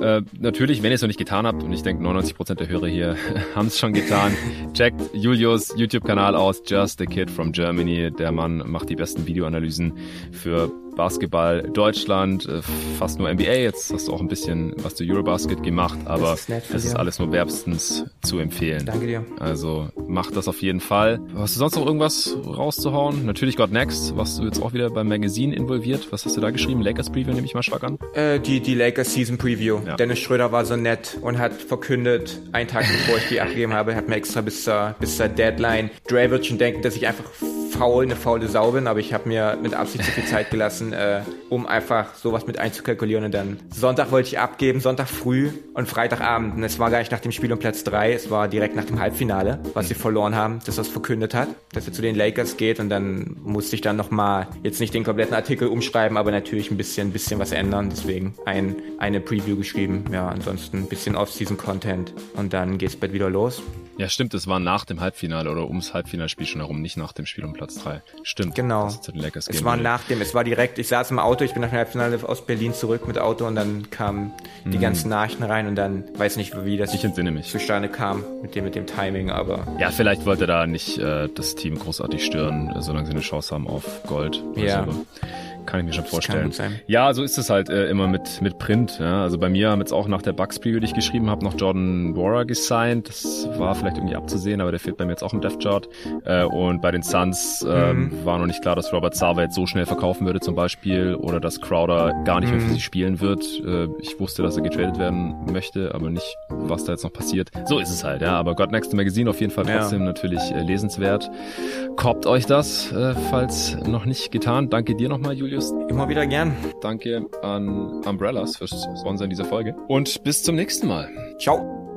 Äh, natürlich, wenn ihr es noch nicht getan habt, und ich denke 99% der Hörer hier haben es schon getan, checkt Julius YouTube-Kanal aus, Just a Kid from Germany. Der Mann macht die besten Videoanalysen für Basketball Deutschland, äh, fast nur NBA. Jetzt hast du auch ein bisschen was zu Eurobasket gemacht, aber ist es ist alles nur wärmstens zu empfehlen. Danke dir. Also macht das auf jeden Fall. Hast du sonst noch irgendwas rauszuhauen? Natürlich Got Next, was du jetzt auch wieder beim Magazin involviert. Was hast du da geschrieben? Lakers Preview nehme ich mal stark an. Äh, die, die Lakers Season Preview. Ja. Dennis Schröder war so nett und hat verkündet, einen Tag bevor ich die abgegeben habe, hat mir extra bis zur, bis zur Deadline. Dre wird schon denken, dass ich einfach faul, eine faule Sau bin, aber ich habe mir mit Absicht zu viel Zeit gelassen, äh, um einfach sowas mit einzukalkulieren und dann Sonntag wollte ich abgeben, Sonntag früh und Freitagabend. Und es war gar nicht nach dem Spiel um Platz drei, es war direkt nach dem Halbfinale, was sie verloren haben, dass das verkündet hat, dass er zu den Lakers geht und dann musste ich dann nochmal jetzt nicht den kompletten Artikel umschreiben, aber natürlich ein bisschen, bisschen was ändern. Deswegen ein, eine Preview geschrieben. Ja, ansonsten ein bisschen Off-Season-Content und dann geht's bald wieder los. Ja, stimmt, es war nach dem Halbfinale oder ums Halbfinalspiel schon herum, nicht nach dem Spiel um Platz drei. Stimmt. Genau. Es, es war nach dem, es war direkt, ich saß im Auto, ich bin nach dem Halbfinale aus Berlin zurück mit Auto und dann kamen die mhm. ganzen Nachrichten rein und dann weiß nicht, wie das ich entsinne mich. zustande kam mit dem, mit dem Timing, aber. Ja, vielleicht wollte da nicht äh, das Team großartig stören, solange sie eine Chance haben auf Gold. Ja. So. Kann ich mir schon vorstellen. Ja, so ist es halt äh, immer mit, mit Print. Ja. Also bei mir haben jetzt auch nach der Bugs Preview, die ich geschrieben habe, noch Jordan Bora gesigned. Das war vielleicht irgendwie abzusehen, aber der fehlt bei mir jetzt auch im Death Chart. Äh, und bei den Suns äh, mhm. war noch nicht klar, dass Robert Sava jetzt so schnell verkaufen würde zum Beispiel oder dass Crowder gar nicht mehr für mhm. sie spielen wird. Äh, ich wusste, dass er getradet werden möchte, aber nicht, was da jetzt noch passiert. So ist es halt, ja. Aber God Next Magazine auf jeden Fall trotzdem ja. natürlich äh, lesenswert. Korbt euch das, äh, falls noch nicht getan. Danke dir nochmal, Julius Julius. Immer wieder gern. Danke an Umbrellas fürs Sponsor dieser Folge. Und bis zum nächsten Mal. Ciao.